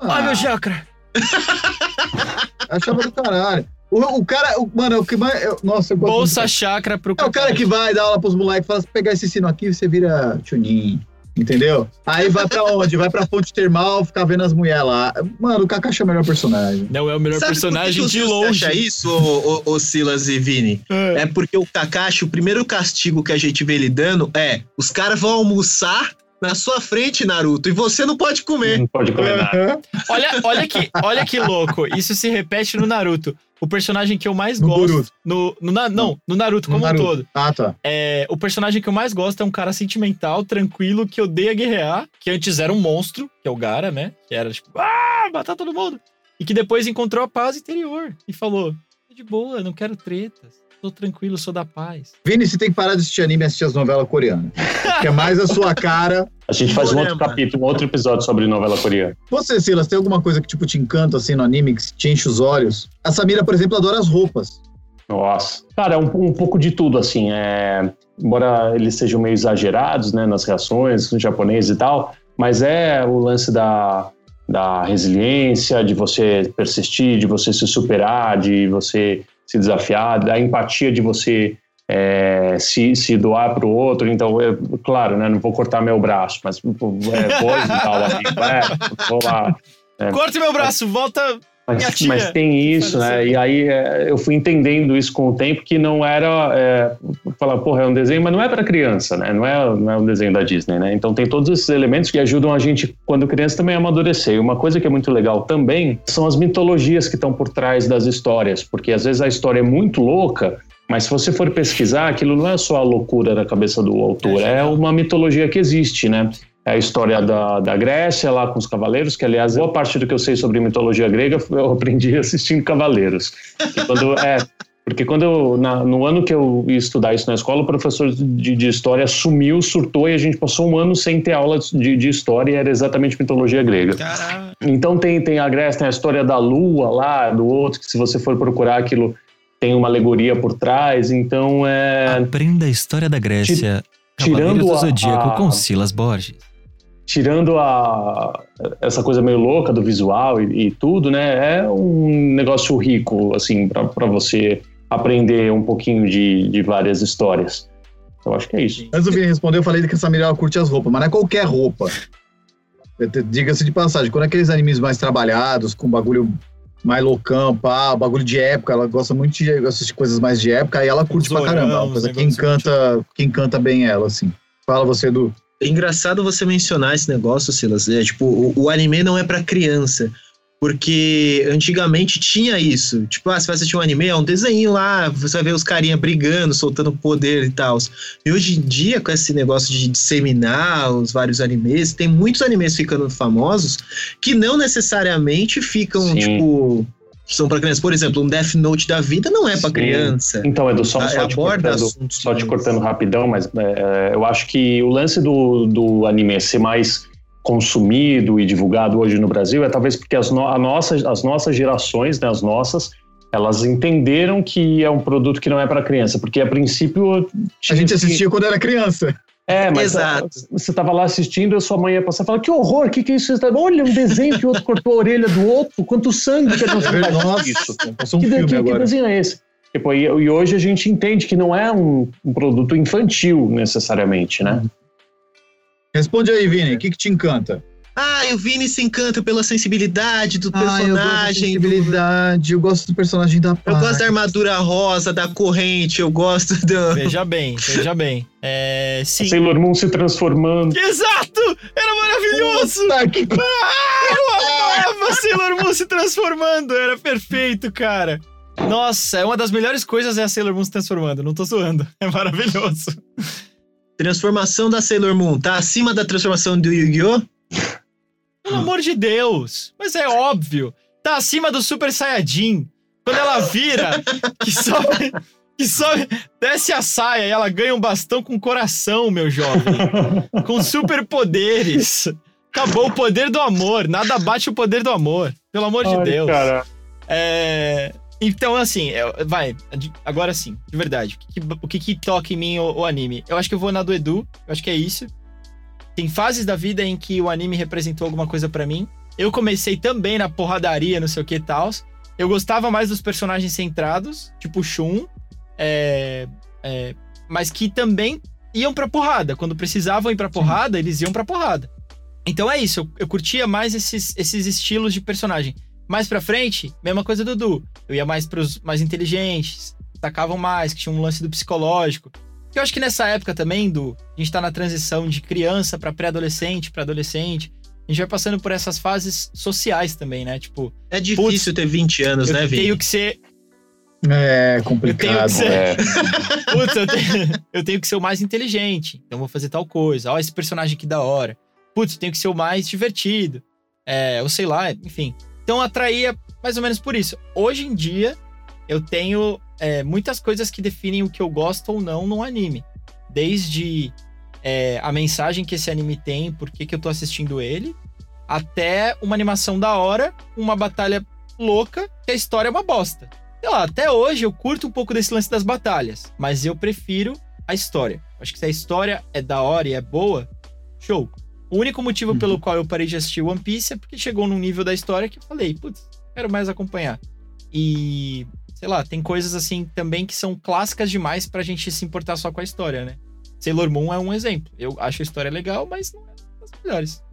Ai, Ah, meu chakra. achava do caralho. O, o cara, o- mano, o que mais. eu- nossa, eu gosto Bolsa muito. chakra pro É o cara que vai dar aula pros moleques e fala: se pegar esse sino aqui, você vira chunin. Entendeu? Aí vai pra onde? Vai pra fonte termal, ficar vendo as mulheres lá. Mano, o Kakashi é o melhor personagem. Não é o melhor Sabe personagem por que de longe. acha isso, ô, ô- ô Silas e Vini? É. É porque o Kakashi, o primeiro castigo que a gente vê ele dando é: os caras vão almoçar na sua frente, Naruto, e você não pode comer. Não pode comer nada. Olha, olha, que, olha que louco. Isso se repete no Naruto. O personagem que eu mais No gosto. Boruto. No, no, Na- não, no Naruto No como Naruto. um todo. Ah, tá. É, o personagem que eu mais gosto é um cara sentimental, tranquilo, que odeia guerrear, que antes era um monstro, que é o Gara, né? Que era tipo, ah, matar todo mundo. E que depois encontrou a paz interior e falou: "Tô de boa, não quero tretas. Tô tranquilo, sou da paz. Vini, você tem que parar de assistir anime e assistir as novelas coreanas. Que é mais a sua cara. A gente faz um outro capítulo, um outro episódio sobre novela coreana. Você, Silas, tem alguma coisa que, tipo, te encanta, assim, no anime, que te enche os olhos? A Samira, por exemplo, adora as roupas. Nossa. Cara, é um, um pouco de tudo, assim. É, embora eles sejam meio exagerados, né, nas reações, no japonês e tal, mas é o lance da, da resiliência, de você persistir, de você se superar, de você se desafiar, da empatia de você é, se, se doar para o outro. Então, é, claro, né, não vou cortar meu braço, mas é, voz e tal, amigo, é, vou lá. É. Corte meu braço, volta. Mas, mas tem isso, né? assim. E aí é, eu fui entendendo isso com o tempo que não era é, falar, porra, é um desenho, mas não é para criança, né? Não é, não é um desenho da Disney, né? Então tem todos esses elementos que ajudam a gente, quando criança, também a amadurecer. E uma coisa que é muito legal também são as mitologias que estão por trás das histórias, porque às vezes a história é muito louca. Mas se você for pesquisar, aquilo não é só a loucura da cabeça do autor, é, uma mitologia que existe, né? É a história da, da Grécia, lá com os cavaleiros, que, aliás, boa parte do que eu sei sobre mitologia grega eu aprendi assistindo Cavaleiros. Quando, é, porque quando eu, na- no ano que eu ia estudar isso na escola, o professor de, de história sumiu, surtou, e a gente passou um ano sem ter aula de, de história, e era exatamente mitologia grega. Caralho. Então tem, tem a Grécia, tem a história da lua lá, do outro, que se você for procurar aquilo, tem uma alegoria por trás, então é... Aprenda a história da Grécia. tirando Cavaleiros do a- Zodíaco a- com Silas Borges. Tirando a, essa coisa meio louca do visual e, e tudo, né? É um negócio rico, assim, para você aprender um pouquinho de, de várias histórias. Eu acho que é isso. Antes do Vini responder, eu falei que essa Mirella curte as roupas, mas não é qualquer roupa. Diga-se de passagem, quando é aqueles animes mais trabalhados, com bagulho mais loucão, pá, bagulho de época, ela gosta muito de assistir coisas mais de época, aí ela curte pra caramba. É uma coisa que encanta, que encanta bem ela, assim. Fala você do. É engraçado você mencionar esse negócio, Silas. É, tipo, o, o anime não é para criança. Porque antigamente tinha isso. Tipo, ah, você vai assistir um anime, é um desenho lá, você vai ver os carinha brigando, soltando poder e tal. E hoje em dia, com esse negócio de disseminar os vários animes, tem muitos animes ficando famosos que não necessariamente ficam, Sim. tipo, são para crianças. Por exemplo, um Death Note da vida não é para criança. Então, Edu, só, só, te, cortando, só te cortando rapidão, mas é, eu acho que o lance do, do anime ser mais consumido e divulgado hoje no Brasil é talvez porque as, no, nossa, as nossas gerações, né, as nossas, elas entenderam que é um produto que não é para criança, porque a princípio... A gente assistia que... quando era criança. É, mas Exato. você estava lá assistindo e a sua mãe ia passar e falar: Que horror, o que, que é isso? Olha, um desenho que o outro cortou a orelha do outro, quanto sangue que não é Nossa, isso. Um que, que, que, desenho é esse? Tipo, e, e, hoje a gente entende que não é um, um produto infantil necessariamente, né? Responde aí, Vini, o que, que te encanta? Ah, o Vini se encanta pela sensibilidade do personagem. Ah, eu gosto sensibilidade, eu gosto do personagem da parte. Eu gosto da armadura rosa, da corrente, eu gosto do... Veja bem, veja bem. É, sim. Sailor Moon se transformando. Exato! Era maravilhoso! Puta que... Ah, eu amava Sailor Moon se transformando, era perfeito, cara. Nossa, é uma das melhores coisas é a Sailor Moon se transformando, não tô zoando. É maravilhoso. Transformação da Sailor Moon tá acima da transformação do Yu-Gi-Oh? Pelo amor de Deus! Mas é óbvio. Tá acima do Super Saiyajin. Quando ela vira, que sobe, que sobe, desce a saia e ela ganha um bastão com coração, meu jovem. Com superpoderes. Acabou o poder do amor. Nada bate o poder do amor. Pelo amor Ai, de Deus. Cara. É. Então, assim, vai, agora sim, de verdade. O que, o que, que toca em mim o, o, anime? Eu acho que eu vou na do Edu, eu acho que é isso. Tem fases da vida em que o anime representou alguma coisa para mim. Eu comecei também na porradaria, não sei o que e tal. Eu gostava mais dos personagens centrados, tipo Shun, é, é, mas que também iam pra porrada. Quando precisavam ir pra porrada, eles iam pra porrada. Então é isso, eu, eu curtia mais esses, esses estilos de personagem. Mais pra frente, mesma coisa do Dudu. Eu ia mais pros mais inteligentes, atacavam mais, que tinha um lance do psicológico. Eu acho que nessa época também, do a gente tá na transição de criança para pré-adolescente, para adolescente. A gente vai passando por essas fases sociais também, né? Tipo. É difícil putz, ter 20 anos, né, Vini? Eu tenho que ser. É complicado. Eu tenho que ser, é. Putz, eu tenho, eu tenho que ser o mais inteligente. Então vou fazer tal coisa. Ó, esse personagem que da hora. Putz, eu tenho que ser o mais divertido. É, ou sei lá, enfim. Então atraía mais ou menos por isso. Hoje em dia, eu tenho é, muitas coisas que definem o que eu gosto ou não no anime. Desde é, a mensagem que esse anime tem, por que, que eu tô assistindo ele, até uma animação da hora, uma batalha louca, que a história é uma bosta. Sei lá, até hoje eu curto um pouco desse lance das batalhas, mas eu prefiro a história. Acho que se a história é da hora e é boa, show. O único motivo uhum. pelo qual eu parei de assistir One Piece é porque chegou num nível da história que eu falei, putz, quero mais acompanhar. E, sei lá, tem coisas assim também que são clássicas demais pra gente se importar só com a história, né? Sailor Moon é um exemplo. Eu acho a história legal, mas não é das melhores.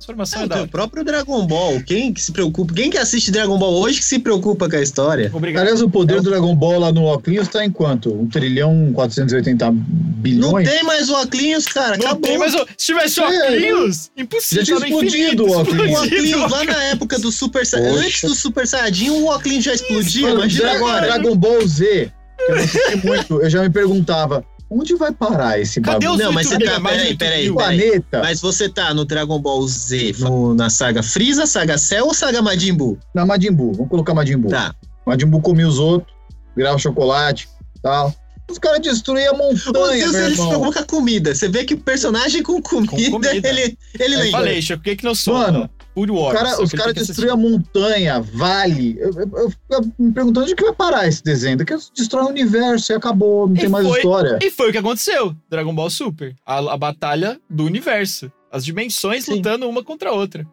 Transformação é, é o próprio Dragon Ball. Quem que se preocupa? Quem que assiste Dragon Ball hoje que se preocupa com a história? Obrigado. Aliás, o poder do Dragon Ball lá no Oclinhos tá em quanto? 1 trilhão 480 bilhões? Não tem mais o Oclinhos, cara. Não acabou. tem mais o... Se tivesse o Oclinhos, é, impossível. Já tinha explodido o Oclinhos. O Oclinhos, lá na época do Super Saiyajin, antes do Super Saiyajin, o Oclinhos já explodia. Imagina agora. Dragon Ball Z, que eu assisti muito, eu já me perguntava, Onde vai parar esse Cadê bagulho? Não, mas você tá. Peraí, peraí. Planeta. Mas você tá no Dragon Ball Z, no, na saga Freeza, saga Cell ou saga Majin Buu? Na Majin Buu, vamos colocar Majin Buu. Tá. Majin Buu comia os outros, virava chocolate tal. Os caras destruíam a montanha, Os eles se preocupam com a comida. Você vê que o personagem com comida, com comida. ele, ele lembra. Eu falei, por que que não sou? Mano, Wars. Cara, os caras destruem a montanha, vale. Eu, eu, eu, fico me perguntando onde que vai parar esse desenho. Daqui destrói o universo e acabou, não e tem mais foi, história. E foi o que aconteceu. Dragon Ball Super. A, a batalha do universo. As dimensões Sim. lutando uma contra a outra.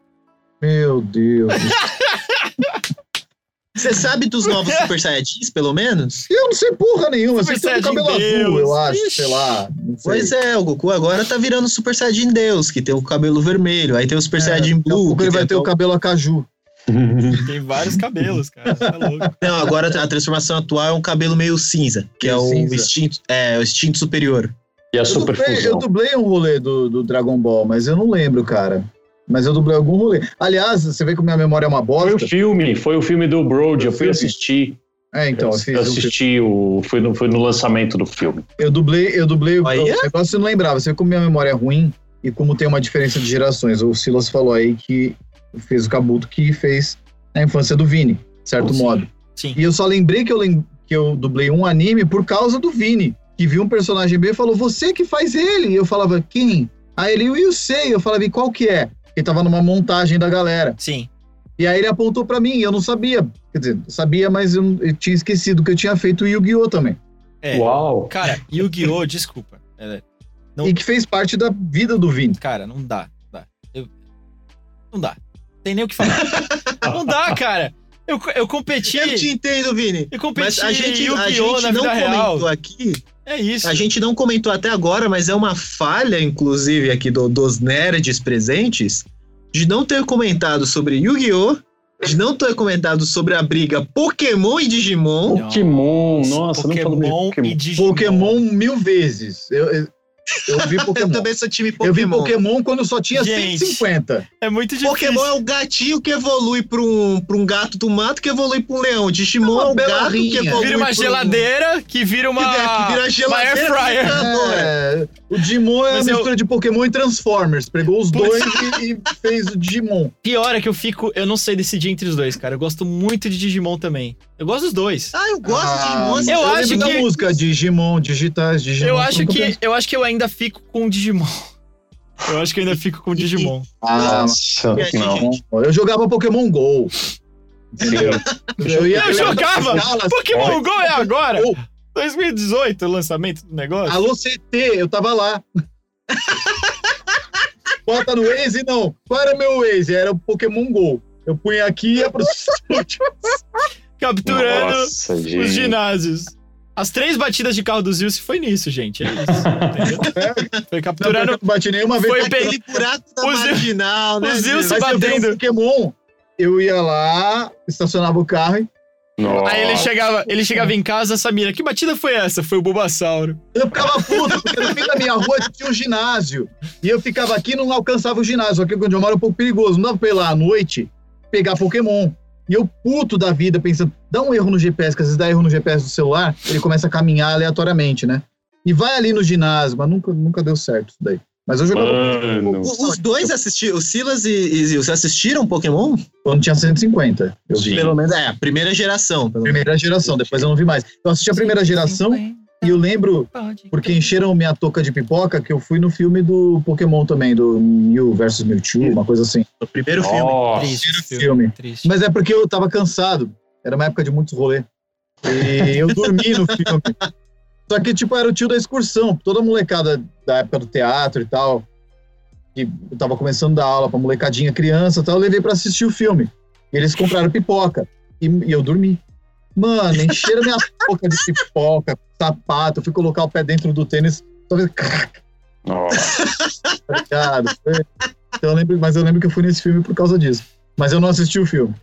Meu Deus. Você sabe dos novos Super Saiyajins, pelo menos? eu não sei porra nenhuma. Super Você tem um Saiyajin cabelo Deus. azul, eu acho, Ixi. sei lá. Sei. Pois é, o Goku agora tá virando Super Saiyajin Deus, que tem o cabelo vermelho. Aí tem o Super Saiyajin Daqui a Blue. que ele tem vai ter o cabelo a caju. Tem vários cabelos, cara. É louco. Não, agora a transformação atual é um cabelo meio cinza, que é o cinza. instinto, é, o instinto superior. E a Eu super dublei, eu dublei um rolê do, do Dragon Ball, mas eu não lembro, cara. Mas eu dublei algum rolê. Aliás, você vê que minha memória é uma Foi o bosta. filme, foi o filme do Brody. Eu fui Filme. assistir. É, então, eu, eu fiz um- assisti o. Foi no, foi no lançamento do filme. eu dublei, eu dublei. O negócio você não lembrava. Você vê como minha memória é ruim e como tem uma diferença de gerações. O Silas falou aí que fez o Kabuto que fez a infância do Vini, de certo Sim. modo. Sim. E eu só lembrei que eu, lem que eu dublei um anime por causa do Vini, que viu um personagem B e falou: Você que faz ele? E eu falava: Quem? Aí ele, eu sei. Eu falava: E qual que é? Ele tava numa montagem da galera. Sim. E aí ele apontou pra mim, e eu não sabia. Quer dizer, eu sabia, mas eu, eu tinha esquecido que eu tinha feito o Yu-Gi-Oh! também. É. Uau! Cara, Yu-Gi-Oh! desculpa. É, Não- E que fez parte da vida do Vini. cara, não dá. Não dá. Eu- Não dá. Tem nem o que falar. não dá, cara. Eu, eu competi. Eu te entendo, Vini. Eu competi Mas a gente, Yu-Gi-Oh! na não vida real. comentou aqui, É isso. a gente não comentou até agora, mas é uma falha, inclusive, aqui do- dos nerds presentes, de não ter comentado sobre Yu-Gi-Oh! De não ter comentado sobre a briga Pokémon e Digimon. Pokémon, nossa, não falou Pokémon Pokémon. e Digimon. Pokémon mil vezes. Eu, eu, eu vi Eu Pokémon. também sou time Eu vi Pokémon. Pokémon quando só tinha Gente. 150. É muito difícil. Pokémon é o gatinho que evolui pra um, pra um gato do mato que evolui pra um leão. Digimon É uma é, o gato que rinha. evolui Vira uma pra um- geladeira que vira uma. Que vira- que vira uma geladeira air fryer. É, o Digimon é a Mas eu- mistura de Pokémon e Transformers. Pegou os Putz. dois e, e fez o Digimon. Pior é que eu fico. Eu não sei decidir entre os dois, cara. Eu gosto muito de Digimon também. Eu gosto dos dois. Ah, eu gosto de Ah, Digimon. Eu lembro acho da que- música Digimon, digitais, Digimon. eu acho Nunca que. Eu acho que eu ainda fico com o Digimon. Eu acho que eu ainda fico com o Digimon. Ah, Nossa, E aí, não. gente? eu jogava Pokémon GO. Entendeu? Eu, ia- Eu jogava! Escalas. Pokémon Go é agora! Oh. 2018, o lançamento do negócio. Alô, CT, eu tava lá. Bota no Waze, não. Qual era meu Waze? Era o Pokémon GO. Eu punha aqui e ia pro Capturando Nossa, os gente. ginásios. As três batidas de carro do Zilce foi nisso, gente. É isso. Entendeu? Foi Não, capturando. não bati nenhuma vez. Foi bem- Aquele buraco da O Zil- marginal, né? o Zil se Mas se eu um batendo. Pokémon, eu ia lá, estacionava o carro e Nossa. Aí ele chegava, ele chegava em casa, Samira, que batida foi essa? Foi o Bulbasauro. eu ficava puto, porque no fim da minha rua tinha um ginásio. E eu ficava aqui e não alcançava o ginásio. Aqui onde eu moro é um pouco perigoso. Não dava pra ir lá à noite pegar Pokémon. E eu puto da vida, pensando, dá um erro no GPS, que às vezes dá erro no GPS do celular, ele começa a caminhar aleatoriamente, né? E vai ali no ginásio, mas nunca, nunca deu certo isso daí. Mas eu jogava Mano. Os dois assistiram, o Silas e, e Zil, vocês assistiram Pokémon? quando tinha 150. Eu vi. Pelo menos, é, a primeira geração. Pelo menos. Primeira geração, depois eu não vi mais. Eu assisti a primeira geração e eu lembro, porque encheram minha touca de pipoca, que eu fui no filme do Pokémon também, do Mew versus Mewtwo, uma coisa assim. O primeiro filme. Nossa. Triste filme. Filme. Triste. Mas é porque eu tava cansado. Era uma época de muitos rolê. E eu dormi no filme. Só que, tipo, era o tio da excursão. Toda molecada da época do teatro e tal, que eu tava começando a dar aula pra molecadinha criança e tal, eu levei pra assistir o filme. E eles compraram pipoca. E, e eu dormi. Mano, encheram minha boca de pipoca, sapato. Eu fui colocar o pé dentro do tênis. Só fez Nossa. tá ligado? Foi- Então, eu lembro, mas eu lembro que eu fui nesse filme por causa disso. Mas eu não assisti o filme.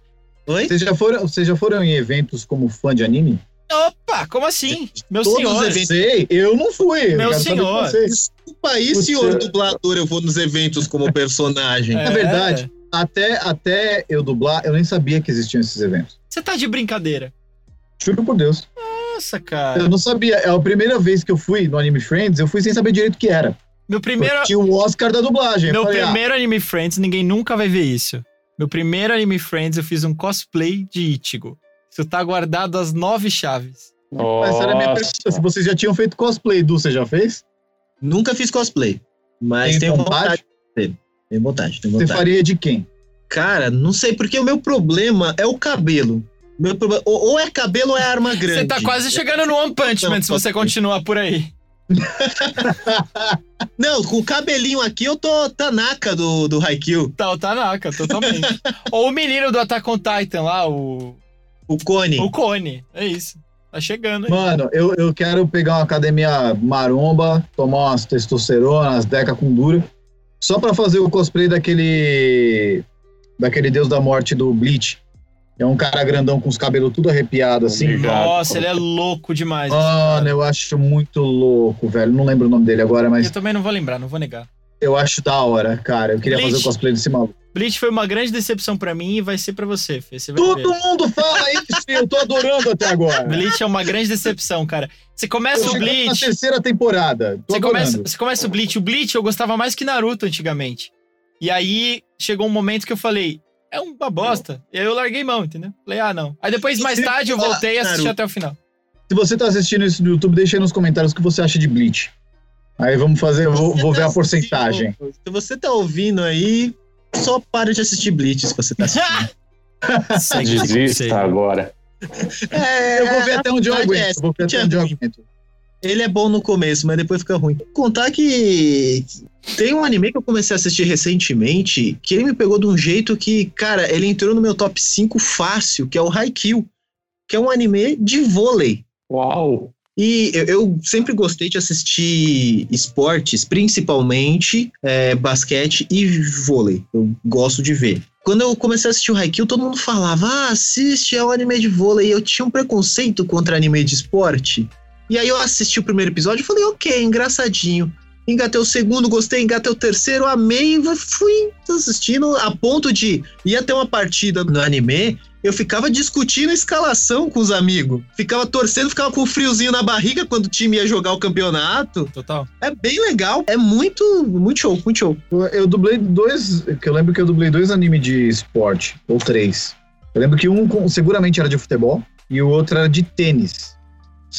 Oi? Vocês já foram, vocês já foram em eventos como fã de anime? Opa, como assim? Meu Todos senhor. os eventos. Sei, eu não fui. eu Meu senhor. Desculpa aí, senhor é. dublador, eu vou nos eventos como personagem. É. Na verdade, até, até eu dublar, eu nem sabia que existiam esses eventos. Você tá de brincadeira. Juro por Deus. Nossa, cara. Eu não sabia. É a primeira vez que eu fui no Anime Friends, eu fui sem saber direito o que era. Meu primeiro, Tinha o Oscar da dublagem. Eu meu falei, ah, primeiro Anime Friends, ninguém nunca vai ver isso. Meu primeiro Anime Friends, eu fiz um cosplay de Ichigo. Isso tá guardado às nove chaves. mas essa era a minha pergunta. Se Nossa. vocês já tinham feito cosplay, Du, você já fez? Nunca fiz cosplay, mas Tem tenho vontade? vontade. Tenho vontade, tenho Você faria de quem? Cara, não sei, porque o meu problema é o cabelo. Meu problema, ou, ou é cabelo ou é arma grande. Você tá quase chegando no One Punch Man se você continuar por aí. Não, com o cabelinho aqui eu tô Tanaka do, do Haikyuu. Tá, o Tanaka, totalmente. Ou o menino do Attack on Titan lá, o. O Cone. O Cone. É isso. Tá chegando. aí. Mano, eu, eu quero pegar uma academia maromba, tomar umas testosterona, umas deca com dura, só pra fazer o cosplay daquele. daquele deus da morte do Bleach. É um cara grandão com os cabelos tudo arrepiado, assim. Obrigado. Nossa, ele é louco demais. Mano, eu acho muito louco, velho. Não lembro o nome dele agora, mas Eu também não vou lembrar, não vou negar. Eu acho da hora, cara. Eu queria Bleach. fazer o cosplay desse maluco. Bleach foi uma grande decepção pra mim e vai ser pra você, Fê. Você Todo ver. mundo fala isso, eu tô adorando até agora. Bleach é uma grande decepção, cara. Você começa o cheguei na Bleach. terceira temporada. Tô Você começa, você começa o Bleach. O Bleach eu gostava mais que Naruto antigamente. E aí chegou um momento que eu falei, é uma bosta. E aí eu larguei mão, entendeu? Falei, ah, não. Aí depois, mais tarde, eu voltei e assisti até o final. Se você tá assistindo isso no YouTube, deixa aí nos comentários o que você acha de Bleach. Aí vamos fazer, vou, vou ver tá a porcentagem. Se você tá ouvindo aí, só para de assistir Bleach se você tá assistindo. Desista agora. É, Eu vou ver até onde eu é aguento. essa, Vou ver até é onde eu aguento. Ele é bom no começo, mas depois fica ruim. Contar que tem um anime que eu comecei a assistir recentemente que ele me pegou de um jeito que, cara, ele entrou no meu top 5 fácil, que é o Haikyuu, que é um anime de vôlei. Uau! E eu, eu sempre gostei de assistir esportes, principalmente é, basquete e vôlei. Eu gosto de ver. Quando eu comecei a assistir o Haikyuu, todo mundo falava, ah, assiste, é um anime de vôlei. Eu tinha um preconceito contra anime de esporte. E aí eu assisti o primeiro episódio e falei, ok, engraçadinho. Engatei o segundo, gostei, engatei o terceiro, amei, e fui assistindo a ponto de ia ter uma partida no anime, eu ficava discutindo a escalação com os amigos. Ficava torcendo, ficava com um friozinho na barriga quando o time ia jogar o campeonato. Total. É bem legal, é muito, muito show, muito show. Eu dublei dois. Que eu lembro que eu dublei dois animes de esporte, ou três. Eu lembro que um seguramente era de futebol e o outro era de tênis.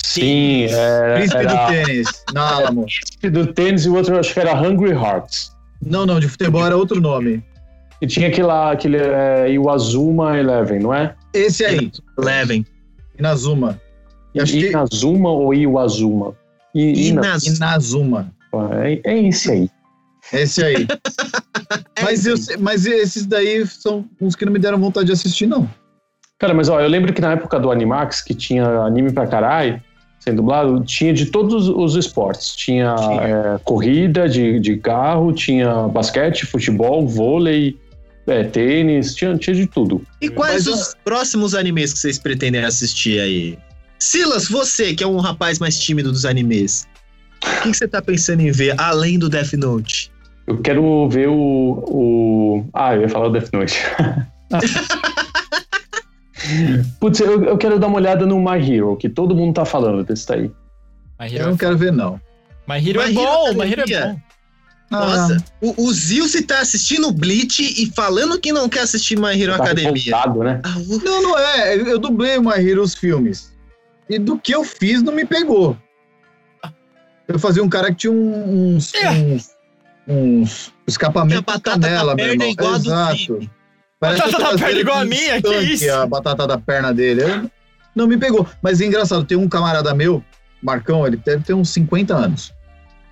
Sim, é, Príncipe era do tênis, na Alamo. Príncipe do tênis e o outro eu acho que era Hungry Hearts. Não, não, de futebol era outro nome. E tinha aquele lá, aquele é, Iwazuma Eleven, não é? Esse aí, Levem. Inazuma. E acho que Inazuma ou Iwazuma? I, Ina- Inas. Inazuma. é, é esse aí. Esse aí. mas, eu, sei- mas esses daí são uns que não me deram vontade de assistir, não. Cara, mas ó, eu lembro que na época do Animax, que tinha anime pra caralho, sendo dublado, tinha de todos os esportes. Tinha Tinha. é, corrida de, de carro, tinha basquete, futebol, vôlei, é, tênis, tinha, tinha de tudo. E quais Mas, os próximos animes que vocês pretendem assistir aí? Silas, você que é um rapaz mais tímido dos animes, o que, que você tá pensando em ver além do Death Note? Eu quero ver o. o... Ah, eu ia falar o Death Note. Putz, eu, eu quero dar uma olhada no My Hero, que todo mundo tá falando desse daí. My Eu Hero, não quero ver, não. My Hero é My Hero bom, My Hero é bom. Nossa, o, o Zilce tá assistindo Bleach e falando que não quer assistir My Hero Tá Academia. né? Ah, o- Não, não é. Eu dublei o My Hero os filmes. E do que eu fiz não me pegou. Eu fazia um cara que tinha um- uns, É. uns, uns escapamentos Tinha de batata canela, meu irmão. igual a do Exato. Parece Batata da eu perna trazia igual a minha, que isso? A batata da perna dele. Eu- Não me pegou. Mas é engraçado, tem um camarada meu, Marcão, ele deve ter uns 50 anos.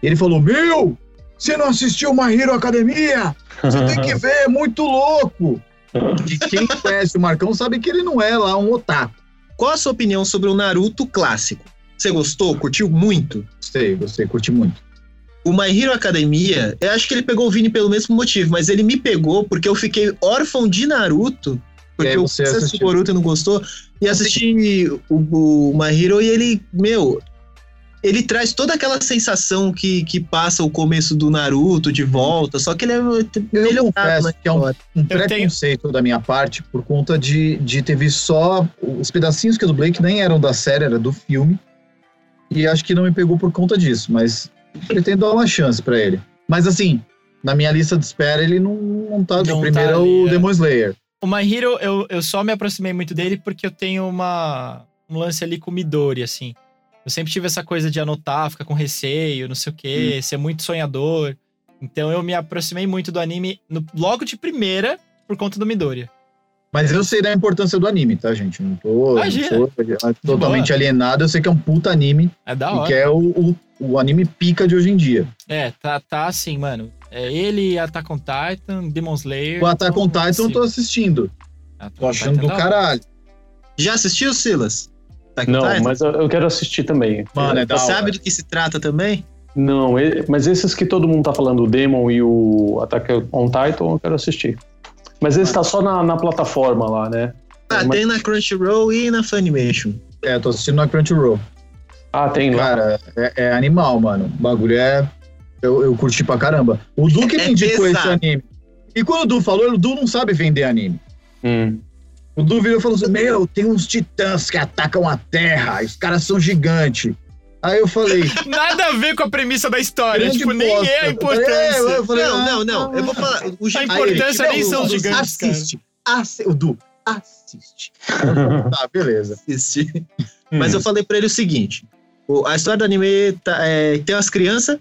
Ele falou: Meu, você não assistiu My Hero Academia? Você tem que ver, é muito louco. E quem conhece o Marcão sabe que ele não é lá um otaku. Qual a sua opinião sobre o Naruto clássico? Você gostou? Curtiu muito? Gostei, gostei, curti muito. O My Hero Academia, eu acho que ele pegou o Vini pelo mesmo motivo, mas ele me pegou porque eu fiquei órfão de Naruto. Porque você assisti assistiu. Boruto e não gostou. E assisti o, o My Hero e ele, meu, ele traz toda aquela sensação que, que passa o começo do Naruto de volta, só que ele é melhorado na que é um, um tenho- preconceito da minha parte por conta de, de ter visto só os pedacinhos que eu dublei, que nem eram da série, era do filme. E acho que não me pegou por conta disso, mas pretendo dar uma chance pra ele. Mas assim, na minha lista de espera, ele não, não tá. Não o primeiro tá é ali, o é. Demon Slayer. O My Hero, eu, eu só me aproximei muito dele porque eu tenho uma, um lance ali com o Midori, assim. Eu sempre tive essa coisa de anotar, ficar com receio, não sei o quê, ser muito sonhador. Então eu me aproximei muito do anime no- logo de primeira por conta do Midori. Mas eu sei da importância do anime, tá, gente? Não tô, não sou totalmente alienado. Eu sei que é um puta anime É da e hora. que é o, o, o anime pica de hoje em dia. É, tá, tá assim, mano. É ele, Attack on Titan, Demon Slayer. O Attack on então, Titan eu tô assim, assistindo. Attack Tô achando Titan do é hora. caralho. Já assistiu, Silas? Attack Não, Titan? mas eu, quero assistir também. Mano, é Você sabe do que se trata também? Não, mas esses que todo mundo tá falando, o Demon e o Attack on Titan, eu quero assistir. Mas esse tá só na, na plataforma lá, né? Ah, Mas- tem na Crunchyroll e na Funimation. É, tô assistindo na Crunchyroll. Ah, tem lá. Cara, é, é animal, mano. O bagulho é. Eu, eu curti pra caramba. O Du que É me indicou esse anime. E quando o Du falou, o Du não sabe vender anime. Hum. O Du virou e falou assim: Meu, tem uns titãs que atacam a Terra, os caras são gigantes. Aí eu falei. Nada a ver com a premissa da história. tipo, nem bosta. é a É, importância. eu falei, não, ah, não, não. Eu vou falar. O A Aí, importância nem são gigantes. Assiste. Assi- o Du, assiste. tá, beleza. assistir. Mas eu falei pra ele o seguinte: o- a história do anime tá- é, tem umas crianças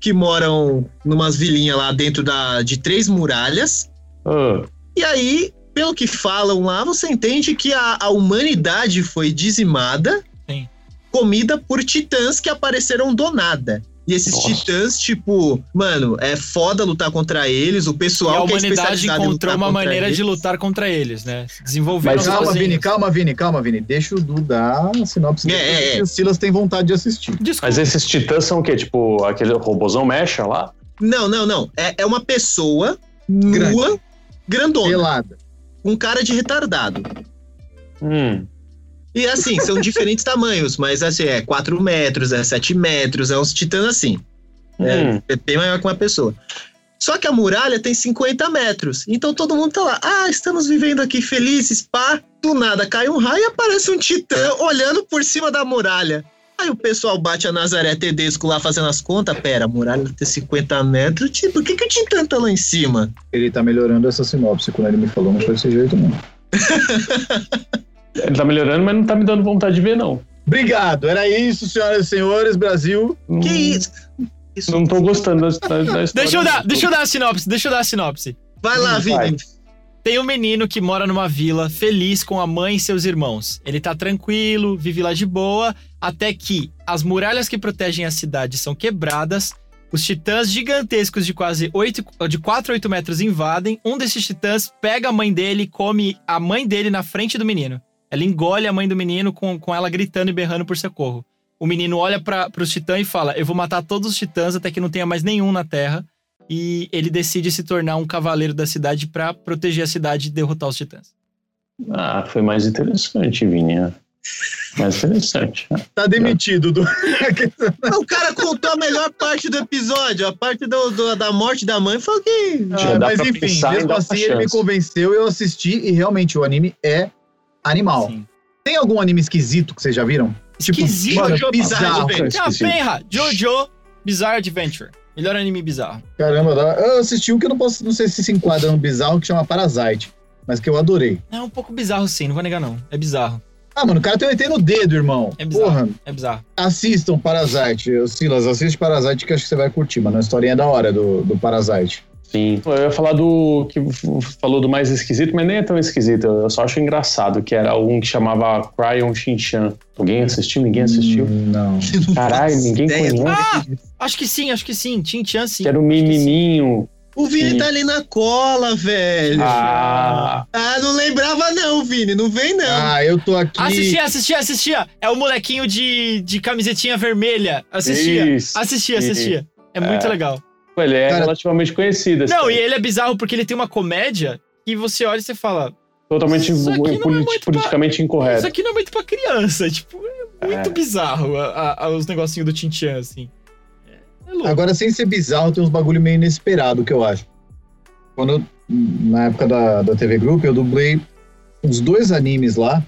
que moram numas vilinhas lá dentro da, de três muralhas. Ah, E aí, pelo que falam lá, você entende que a, a humanidade foi dizimada, Sim. comida por titãs que apareceram do nada. E esses Nossa. titãs, tipo, mano, é foda lutar contra eles. O E pessoal a que é humanidade em encontrou lutar uma maneira eles. de lutar contra eles, né? Desenvolveram Mas Calma, sozinhos. Vini, calma, Vini, calma, Vini. Deixa o Du dar a sinopse É, é, é. que o Silas tem vontade de assistir. Desculpa. mas esses titãs são o quê? Tipo, aquele robôzão mecha lá? Não, não, não. É, é uma pessoa Grande. nua, grandona, Pelada. com cara de retardado. Hum. E assim, são diferentes tamanhos, mas assim, é 4 metros, é 7 metros, é uns titãs assim. É, Hum. é bem maior que uma pessoa. Só que a muralha tem 50 metros. Então todo mundo tá lá. Ah, estamos vivendo aqui felizes, pá. Do nada cai um raio e aparece um titã olhando por cima da muralha. Aí o pessoal bate a Nazaré Tedesco lá fazendo as contas. Pera, a muralha tem 50 metros. Tipo, por que, que o titã tá lá em cima? Ele tá melhorando essa sinopse. Quando ele me falou, não foi desse jeito, não. Ele tá melhorando, mas não tá me dando vontade de ver, não. Obrigado. Era isso, senhoras e senhores. Brasil. Que Hum, isso? Isso Não tô gostando da, da, da história. Deixa eu dar, deixa eu dar a sinopse, deixa eu dar a sinopse. Vai lá. Vini. Tem um menino que mora numa vila, feliz com a mãe e seus irmãos. Ele tá tranquilo, vive lá de boa, até que as muralhas que protegem a cidade são quebradas, os titãs gigantescos de quase 8, de 4 a 8 metros invadem, um desses titãs pega a mãe dele e come a mãe dele na frente do menino. Ela engole a mãe do menino com, com ela gritando e berrando por socorro. O menino olha para os titãs e fala: Eu vou matar todos os titãs até que não tenha mais nenhum na Terra. E ele decide se tornar um cavaleiro da cidade pra proteger a cidade e derrotar os titãs. Ah, foi mais interessante, Vini. é. Mais interessante. Tá demitido, Du. O cara contou a melhor parte do episódio, a parte do, do- da morte da mãe. Falou que. Ah, mas enfim, mesmo assim ele me convenceu, eu assisti e realmente o anime é animal. Sim. Tem algum anime esquisito que vocês já viram? Esquisito? mano, Jojo bizarro. Bizarre Adventure. Tem a esqueci. penra, Jojo Bizarre Adventure. Melhor anime bizarro. Caramba, eu assisti um que eu não posso, não sei se se enquadra no bizarro, que chama Parasite, mas que eu adorei. É um pouco bizarro sim, não vou negar não. É bizarro, Ah, mano, o cara tem um ET no dedo, irmão. É bizarro. Porra, é bizarro. assistam Parasite. Silas, assiste Parasite que acho que você vai curtir, mano. A historinha é da hora do, do Parasite. Sim. Eu ia falar do que falou do mais esquisito, mas nem é tão esquisito. Eu só acho engraçado que era um que chamava Cryon Shinchan. Alguém assistiu? Ninguém assistiu? Hum, Não. Caralho, ninguém conhece. Acho que sim, acho que sim. Tin Chan sim. Que era o menininho. O Vini Sim. tá ali na cola, velho. Ah, Ah, não lembrava, não, Vini. Não vem, não. Ah, eu tô aqui. Assistia, assistia, assistia. É o molequinho de, de camisetinha vermelha. Assistia. Isso. Assistia, assistia. É muito É. legal. Ele é Cara- relativamente conhecido. assim. Não, e ele é bizarro porque ele tem uma comédia que você olha e você fala, Totalmente Isso é politi- pra- politicamente isso incorreto. aqui não é muito pra criança. Tipo, é muito É. bizarro a- a- os negocinhos do Tintian, assim. É, é louco. Agora, sem ser bizarro, tem uns bagulho meio inesperado que eu acho. Quando eu, na época da, da TV Group, eu dublei uns dois animes lá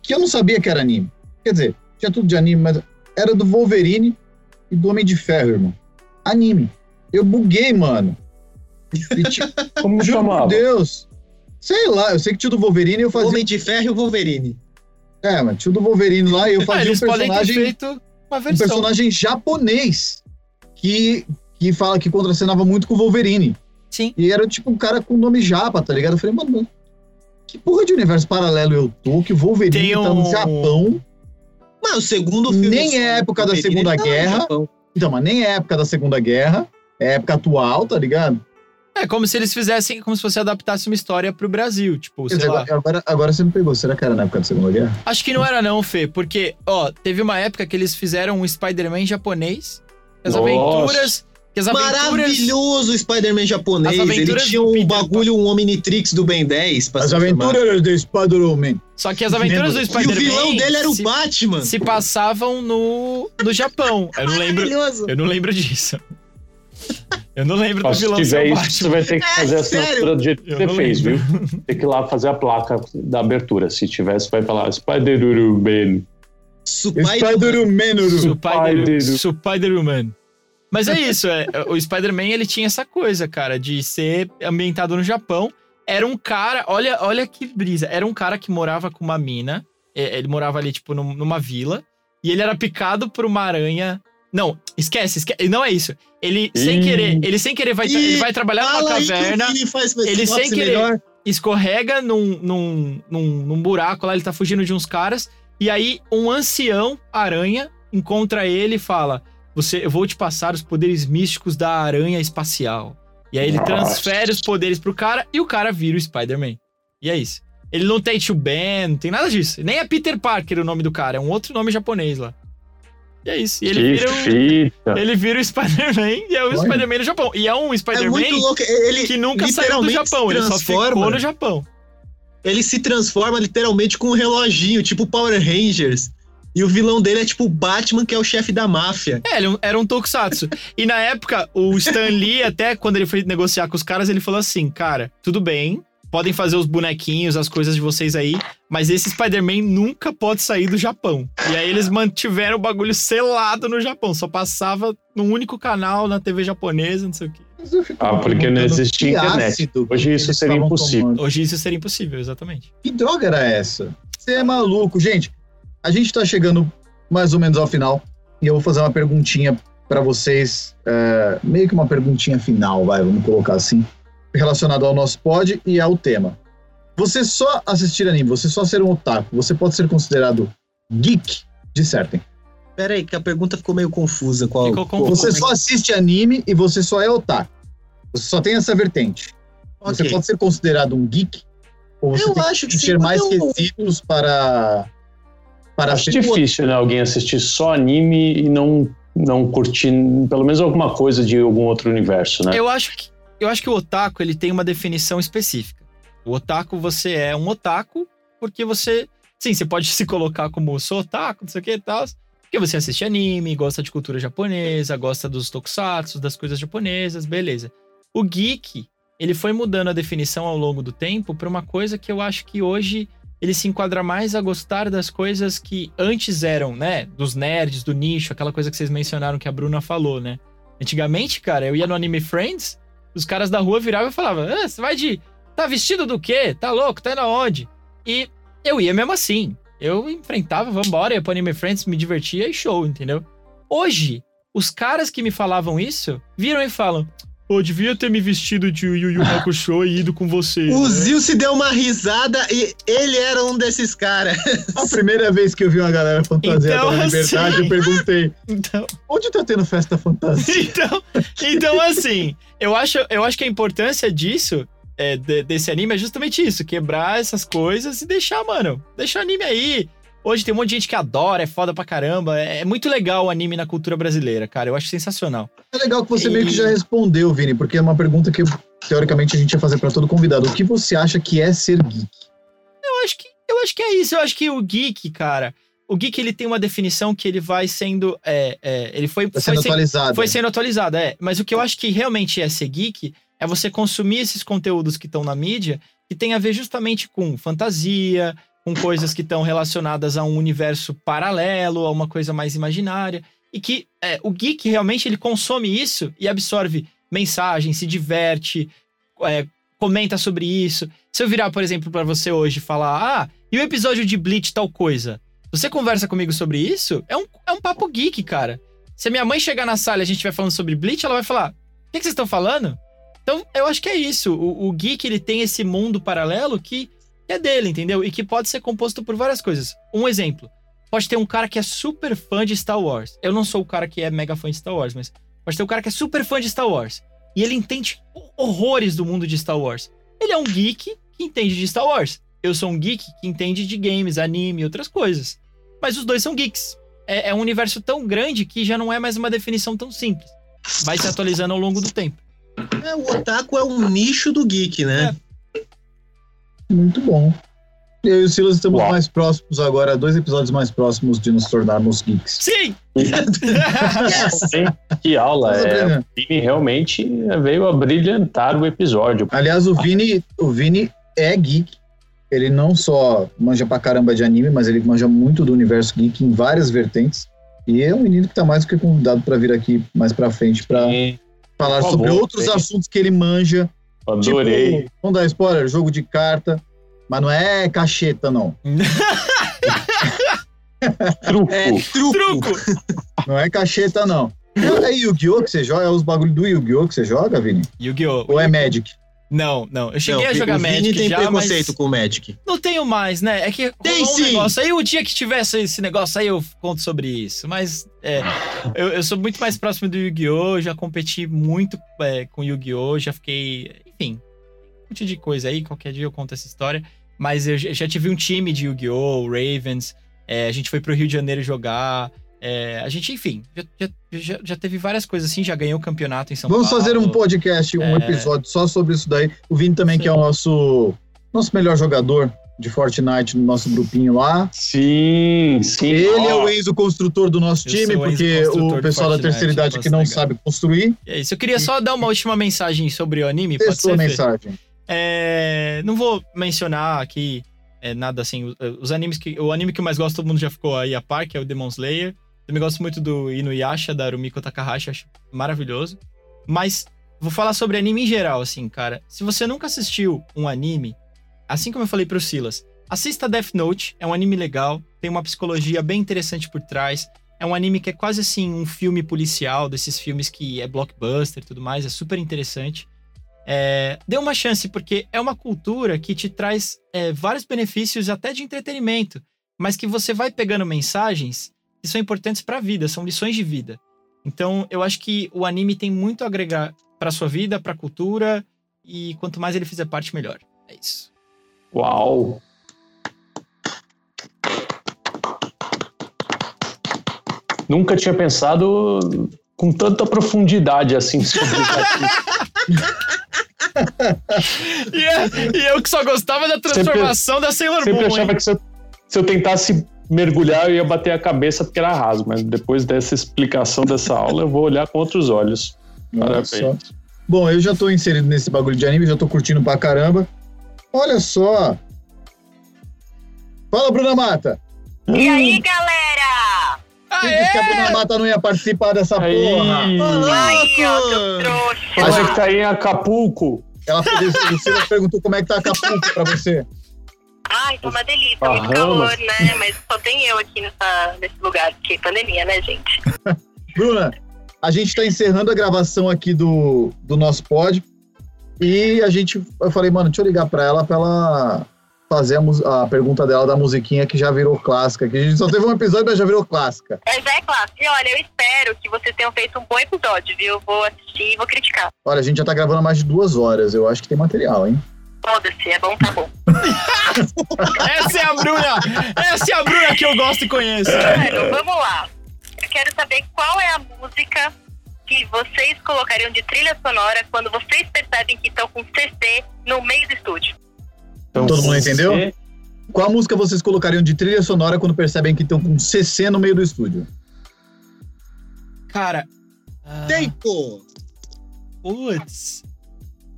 que eu não sabia que era anime. Quer dizer, tinha tudo de anime, mas era do Wolverine e do Homem de Ferro, irmão. Anime. Eu buguei, mano. E tinha, Como juro por chamava? Deus. Sei lá, eu sei que tinha o do Wolverine e eu O fazia. Homem de Ferro e o Wolverine. É, mas tinha o do Wolverine lá e eu Ah, fazia um podem ter personagem feito uma um personagem japonês que, que fala que contracenava muito com o Wolverine. Sim. E era tipo um cara com nome japa, tá ligado? Eu falei, mano, Que porra de universo paralelo eu tô? Que o Wolverine Tem tá no um- Japão. Mas o segundo filme. Nem é época da Segunda no Guerra. Então, mas nem é época da Segunda Guerra. É época atual, tá ligado? É como se eles fizessem, como se você adaptasse uma história pro Brasil. Tipo, sei dizer, lá. agora, agora, agora você me pegou. Será que era na época da Segunda Guerra? Acho que não era não, Fê, porque, ó, teve uma época que eles fizeram um Spider-Man japonês. As Nossa. aventuras. Que as aventuras. Maravilhoso o Spider-Man japonês. Ele tinha do um Peter bagulho, um Omnitrix do Ben 10. pra As aventuras de Spider-Man. Só que as aventuras do E o Spider-Man. vilão dele era o se, Batman. se passavam no, no Japão. Eu não lembro. Maravilhoso. Eu não lembro disso. Eu não lembro do Mas se vilão tiver ser o isso, você vai ter que É, fazer a sério? assinatura do jeito que Eu você fez, viu? Tem que ir lá fazer a placa da abertura. Se tivesse, vai falar Spider-Man. Spider-Man. Spider-Man. Spider- Spider- Spider-Man. Mas é isso, é, o Spider-Man ele tinha essa coisa, cara, de ser ambientado no Japão. Era um cara, olha, olha que brisa, era um cara que morava com uma mina, é, ele morava ali, tipo, num- numa vila, e ele era picado por uma aranha. Não, esquece, esquece, não é isso. Ele, sem querer, ele sem querer vai, ele vai trabalhar numa Fala caverna, Vini faz ele sem querer- melhor. escorrega num, num, num, num buraco lá, ele tá fugindo de uns caras, e aí um ancião aranha encontra ele e fala: Você, eu vou te passar os poderes místicos da aranha espacial. E aí ele Nossa. transfere os poderes pro cara e o cara vira o Spider-Man. E é isso. Ele não tem tio Ben, não tem nada disso. Nem é Peter Parker o nome do cara, é um outro nome japonês lá. E é isso. E ele que vira o, fita. ele vira o Spider-Man e é o. Spider-Man no Japão. E é um É Spider-Man. Ele que nunca saiu do Japão, se ele só ficou transforma. no Japão. Ele se transforma literalmente com um reloginho, tipo Power Rangers. E o vilão dele é tipo o Batman, que é o chefe da máfia. É, ele era um tokusatsu. e na época, o Stan Lee, até quando ele foi negociar com os caras, ele falou assim: cara, tudo bem, podem fazer os bonequinhos, as coisas de vocês aí, mas esse Spider-Man nunca pode sair do Japão. E aí eles mantiveram o bagulho selado no Japão, só passava num único canal na TV japonesa, não sei o quê. Ah, porque não existia internet. ácido Hoje isso seria impossível. tomando. Hoje isso seria impossível, exatamente. Que droga era essa? Você é maluco. Gente, a gente tá chegando mais ou menos ao final. E eu vou fazer uma perguntinha pra vocês. é, meio que uma perguntinha final, vai, vamos colocar assim. Relacionado ao nosso pod e ao tema. Você só assistir anime, você só ser um otaku, você pode ser considerado geek? Dissertem. Pera aí, que a pergunta ficou meio confusa. Qual, Ficou confusa. Você só assiste anime e você só é otaku. Você só tem essa vertente. Você Ok. pode ser considerado um geek? Ou você Eu tem acho que ter mais eu- quesitos para, para Acho ser difícil, né? Alguém assistir só anime e não, não curtir pelo menos alguma coisa de algum outro universo, né? Eu acho que eu acho que o otaku ele tem uma definição específica. O otaku você é um otaku porque você, sim, você pode se colocar como sou otaku, não sei o que e tal, porque você assiste anime, gosta de cultura japonesa, gosta dos tokusatsu, das coisas japonesas, beleza. O geek, ele foi mudando a definição ao longo do tempo para uma coisa que eu acho que hoje ele se enquadra mais a gostar das coisas que antes eram, né, dos nerds, do nicho, aquela coisa que vocês mencionaram que a Bruna falou, né? Antigamente, cara, eu ia no Anime Friends, os caras da rua viravam e falavam: ah, você vai de. Tá vestido do quê? Tá louco? Tá indo aonde? E eu ia mesmo assim. Eu enfrentava, vambora, ia pro Anime Friends, me divertia e show, entendeu? Hoje, os caras que me falavam isso viram e falam: Pô, devia ter me vestido de Yu Yu Hakusho e ido com você. O né?" Zil se deu uma risada e ele era um desses caras. A primeira vez que eu vi uma galera fantasiada Então, na liberdade, assim- eu perguntei: Então, onde tá tendo festa fantasia? então, então, assim, eu acho, eu acho que a importância disso, é, de- desse anime, é justamente isso: quebrar essas coisas e deixar, mano, deixar o anime aí. Hoje tem um monte de gente que adora, é foda pra caramba. É, é muito legal o anime na cultura brasileira, cara. Eu acho sensacional. É legal que você meio que E- já respondeu, Vini, porque é uma pergunta que teoricamente a gente ia fazer pra todo convidado. O que você acha que é ser geek? Eu acho que, eu acho que é isso. Eu acho que o geek, cara. O geek ele tem uma definição que ele vai sendo. é, é, ele foi, Tá foi sendo sendo- atualizado. Foi sendo atualizada, é. Mas o que eu acho que realmente é ser geek é você consumir esses conteúdos que estão na mídia que tem a ver justamente com fantasia, com coisas que estão relacionadas a um universo paralelo, a uma coisa mais imaginária. E que é, o geek realmente ele consome isso e absorve mensagem, se diverte, é, comenta sobre isso. Se eu virar, por exemplo, pra você hoje e falar, ah, e o episódio de Bleach tal coisa? Você conversa comigo sobre isso? É um, é um papo geek, cara. Se a minha mãe chegar na sala e a gente estiver falando sobre Bleach, ela vai falar: O que, que vocês estão falando? Então, eu acho que é isso. O, o geek, ele tem esse mundo paralelo que que é dele, entendeu? E que pode ser composto por várias coisas. Um exemplo. Pode ter um cara que é super fã de Star Wars. Eu não sou o cara que é mega fã de Star Wars, mas pode ter um cara que é super fã de Star Wars. E ele entende horrores do mundo de Star Wars. Ele é um geek que entende de Star Wars. Eu sou um geek que entende de games, anime e outras coisas. Mas os dois são geeks. É, é um universo tão grande que já não é mais uma definição tão simples. Vai se atualizando ao longo do tempo. É, o otaku é um nicho do geek, né? Muito bom. Eu e o Silas estamos Uau. mais próximos agora, dois episódios mais próximos de nos tornarmos geeks. Sim! Que aula. É, o Vini realmente veio a brilhantar o episódio. Aliás, o Vini, o Vini é geek. Ele não só manja pra caramba de anime, mas ele manja muito do universo geek em várias vertentes. E é um menino que tá mais do que convidado para vir aqui mais pra frente pra Sim, falar sobre outros sim. assuntos que ele manja. Adorei. Tipo, vamos dar spoiler, jogo de carta. Mas não é cacheta, não. Truco. É truco. Truco! Não é cacheta, não. É Yu-Gi-Oh! que você joga? É os bagulho do Yu-Gi-Oh! que você joga, Vini? Yu-Gi-Oh! Ou é Magic? Não, não. Eu cheguei Não, a jogar o Vini Magic tem já, preconceito mas com o Magic. não tenho mais, né? É que Tem um sim. negócio. Aí o dia que tivesse esse negócio aí eu conto sobre isso. Mas é, eu, eu sou muito mais próximo do Yu-Gi-Oh! Já competi muito é, com Yu-Gi-Oh! Já fiquei... Enfim, um monte de coisa aí. Qualquer dia eu conto essa história. Mas eu já tive um time de Yu-Gi-Oh! Ravens. é, a gente foi pro Rio de Janeiro jogar. é, a gente, enfim, já, já, já, teve várias coisas assim. Já ganhou o campeonato em São Vamos Paulo. fazer um podcast, um É. episódio só sobre isso daí. O Vini também, que é o nosso, nosso melhor jogador de Fortnite no nosso grupinho lá. Sim, sim. Ele é Ó, o Enzo construtor do nosso Eu time, porque o pessoal da terceira idade aqui não legal. sabe construir. É isso. Eu queria só dar uma última mensagem sobre o anime. Dê Pode sua ser, mensagem. É, não vou mencionar aqui é, nada assim. Os, os animes que. O anime que eu mais gosto, todo mundo já ficou aí a par, que é o Demon Slayer. Também gosto muito do Inuyasha, da Rumiko Takahashi, acho maravilhoso. Mas vou falar sobre anime em geral, assim, cara. Se você nunca assistiu um anime, assim como eu falei pro Silas, assista Death Note, é um anime legal, tem uma psicologia bem interessante por trás. É um anime que é quase assim um filme policial, desses filmes que é blockbuster e tudo mais, é super interessante. É, dê uma chance, porque é uma cultura que te traz é, vários benefícios até de entretenimento, mas que você vai pegando mensagens que são importantes para a vida, são lições de vida. Então, eu acho que o anime tem muito a agregar para sua vida, para a cultura, e quanto mais ele fizer parte, melhor. É isso. Uau. Nunca tinha pensado com tanta profundidade assim sobre isso. E, é- e eu que só gostava da transformação da Sailor Sempre Moon. achava hein? que se eu, se eu tentasse mergulhar, eu ia bater a cabeça porque era raso, mas depois dessa explicação dessa aula, eu vou olhar com outros olhos. Parabéns. Bom, eu já tô inserido nesse bagulho de anime, já tô curtindo pra caramba. Olha só. Fala, Bruna Mata. E aí, galera? Quem disse que a Bruna Mata não ia participar dessa Aí, porra? Aí, ó, seu trouxa. como é que tá aí em Acapulco? Ela perguntou como é que tá Acapulco pra você. Ai, tá uma delícia, muito calor, né? Mas só tem eu aqui nessa, nesse lugar, porque pandemia, né, gente? Bruna, a gente tá encerrando a gravação aqui do, do nosso pod. E a gente. Eu falei, mano, deixa eu ligar pra ela pra ela fazer a, a pergunta dela da musiquinha que já virou clássica. Que a gente só teve um episódio, mas já virou clássica. Mas é claro. E olha, eu espero que vocês tenham feito um bom episódio, viu? Vou assistir e vou criticar. Olha, a gente já tá gravando há mais de duas horas. Eu acho que tem material, hein? Foda-se, é bom, tá bom. Essa é a Bruna! Essa é a Bruna que eu gosto e conheço. Mano, vamos lá. Eu quero saber qual é a música que vocês colocariam de trilha sonora quando vocês percebem que estão com CC no meio do estúdio. Então, Todo mundo entendeu? Qual música vocês colocariam de trilha sonora quando percebem que estão com CC no meio do estúdio? Cara. ah, Tempo! Putz.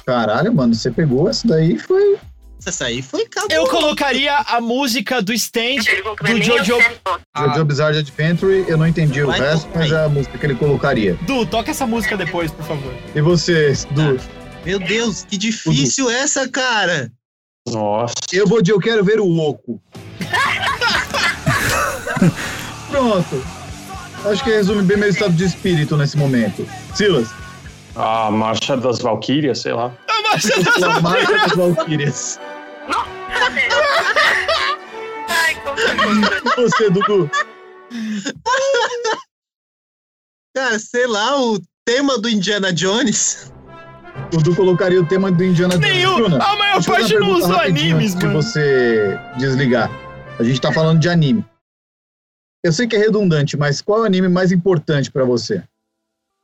Caralho, mano, você pegou essa daí foi. Essa aí foi. Eu colocaria a música do stand do Jojo. Ah, Jojo Bizarre Adventure, eu não entendi o resto, mas é a música que ele colocaria. Du, toca essa música depois, por favor. E você, Du? Meu Deus, que difícil essa, cara. Nossa. Eu vou de Eu Quero Ver o Oco. Pronto. Acho que resume bem meu estado de espírito nesse momento. Silas, A Marcha das Valquírias, sei lá. Ah, a marcha das Valkyrias. Você, Dudu? Cara, sei lá, o tema do Indiana Jones. O Dudu colocaria o tema do Indiana Jones. Nenhum. Bruna, A maior parte não usa animes, mano. você desligar. A gente tá falando de anime. Eu sei que é redundante, mas qual é o anime mais importante pra você?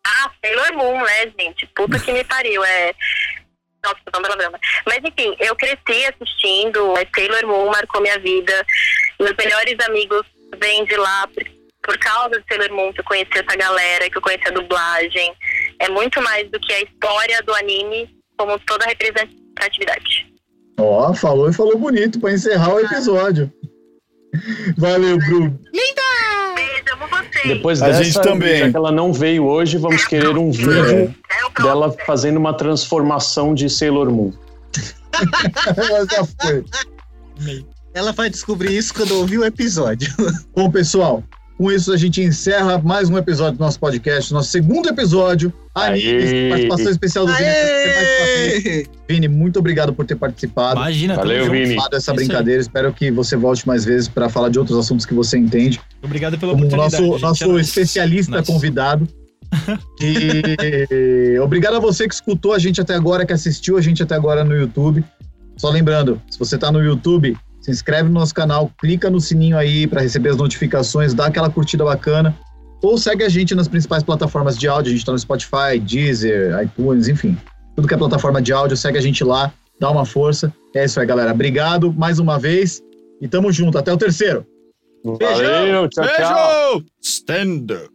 Ah, Sailor Moon, né, gente? Puta que me pariu. É. Nossa, tô falando palavrão. Mas enfim, eu cresci assistindo. é, Sailor Moon marcou minha vida. Meus melhores amigos vêm de lá por, por causa de Sailor Moon que eu conheci essa galera, que eu conheci a dublagem. É muito mais do que a história do anime, como toda a representatividade. Ó, falou e falou bonito pra encerrar o episódio. Valeu, Bruno. Beijo, amo vocês. Depois A dessa, gente também. já que ela não veio hoje, vamos querer um vídeo É dela fazendo uma transformação de Sailor Moon. Ela já foi. Ela vai descobrir isso quando ouvir o episódio. Bom, pessoal, com isso a gente encerra mais um episódio do nosso podcast, nosso segundo episódio. Aê! participação especial do Vini. Aê! Vini, muito obrigado por ter participado. Imagina, Valeu. Vini. Dessa É brincadeira. Espero que você volte mais vezes para falar de outros assuntos que você entende. Obrigado pela Como oportunidade. nosso, gente. nosso É especialista convidado. E obrigado a você que escutou a gente até agora, que assistiu a gente até agora no YouTube. Só lembrando, se você está no YouTube, se inscreve no nosso canal, clica no sininho aí para receber as notificações, dá aquela curtida bacana. Ou segue a gente nas principais plataformas de áudio. A gente está no Spotify, Deezer, iTunes, enfim. Tudo que é plataforma de áudio, segue a gente lá, dá uma força. É isso aí, galera. Obrigado mais uma vez e tamo junto. Até o terceiro. Valeu, tchau, tchau. Beijo! Stand up.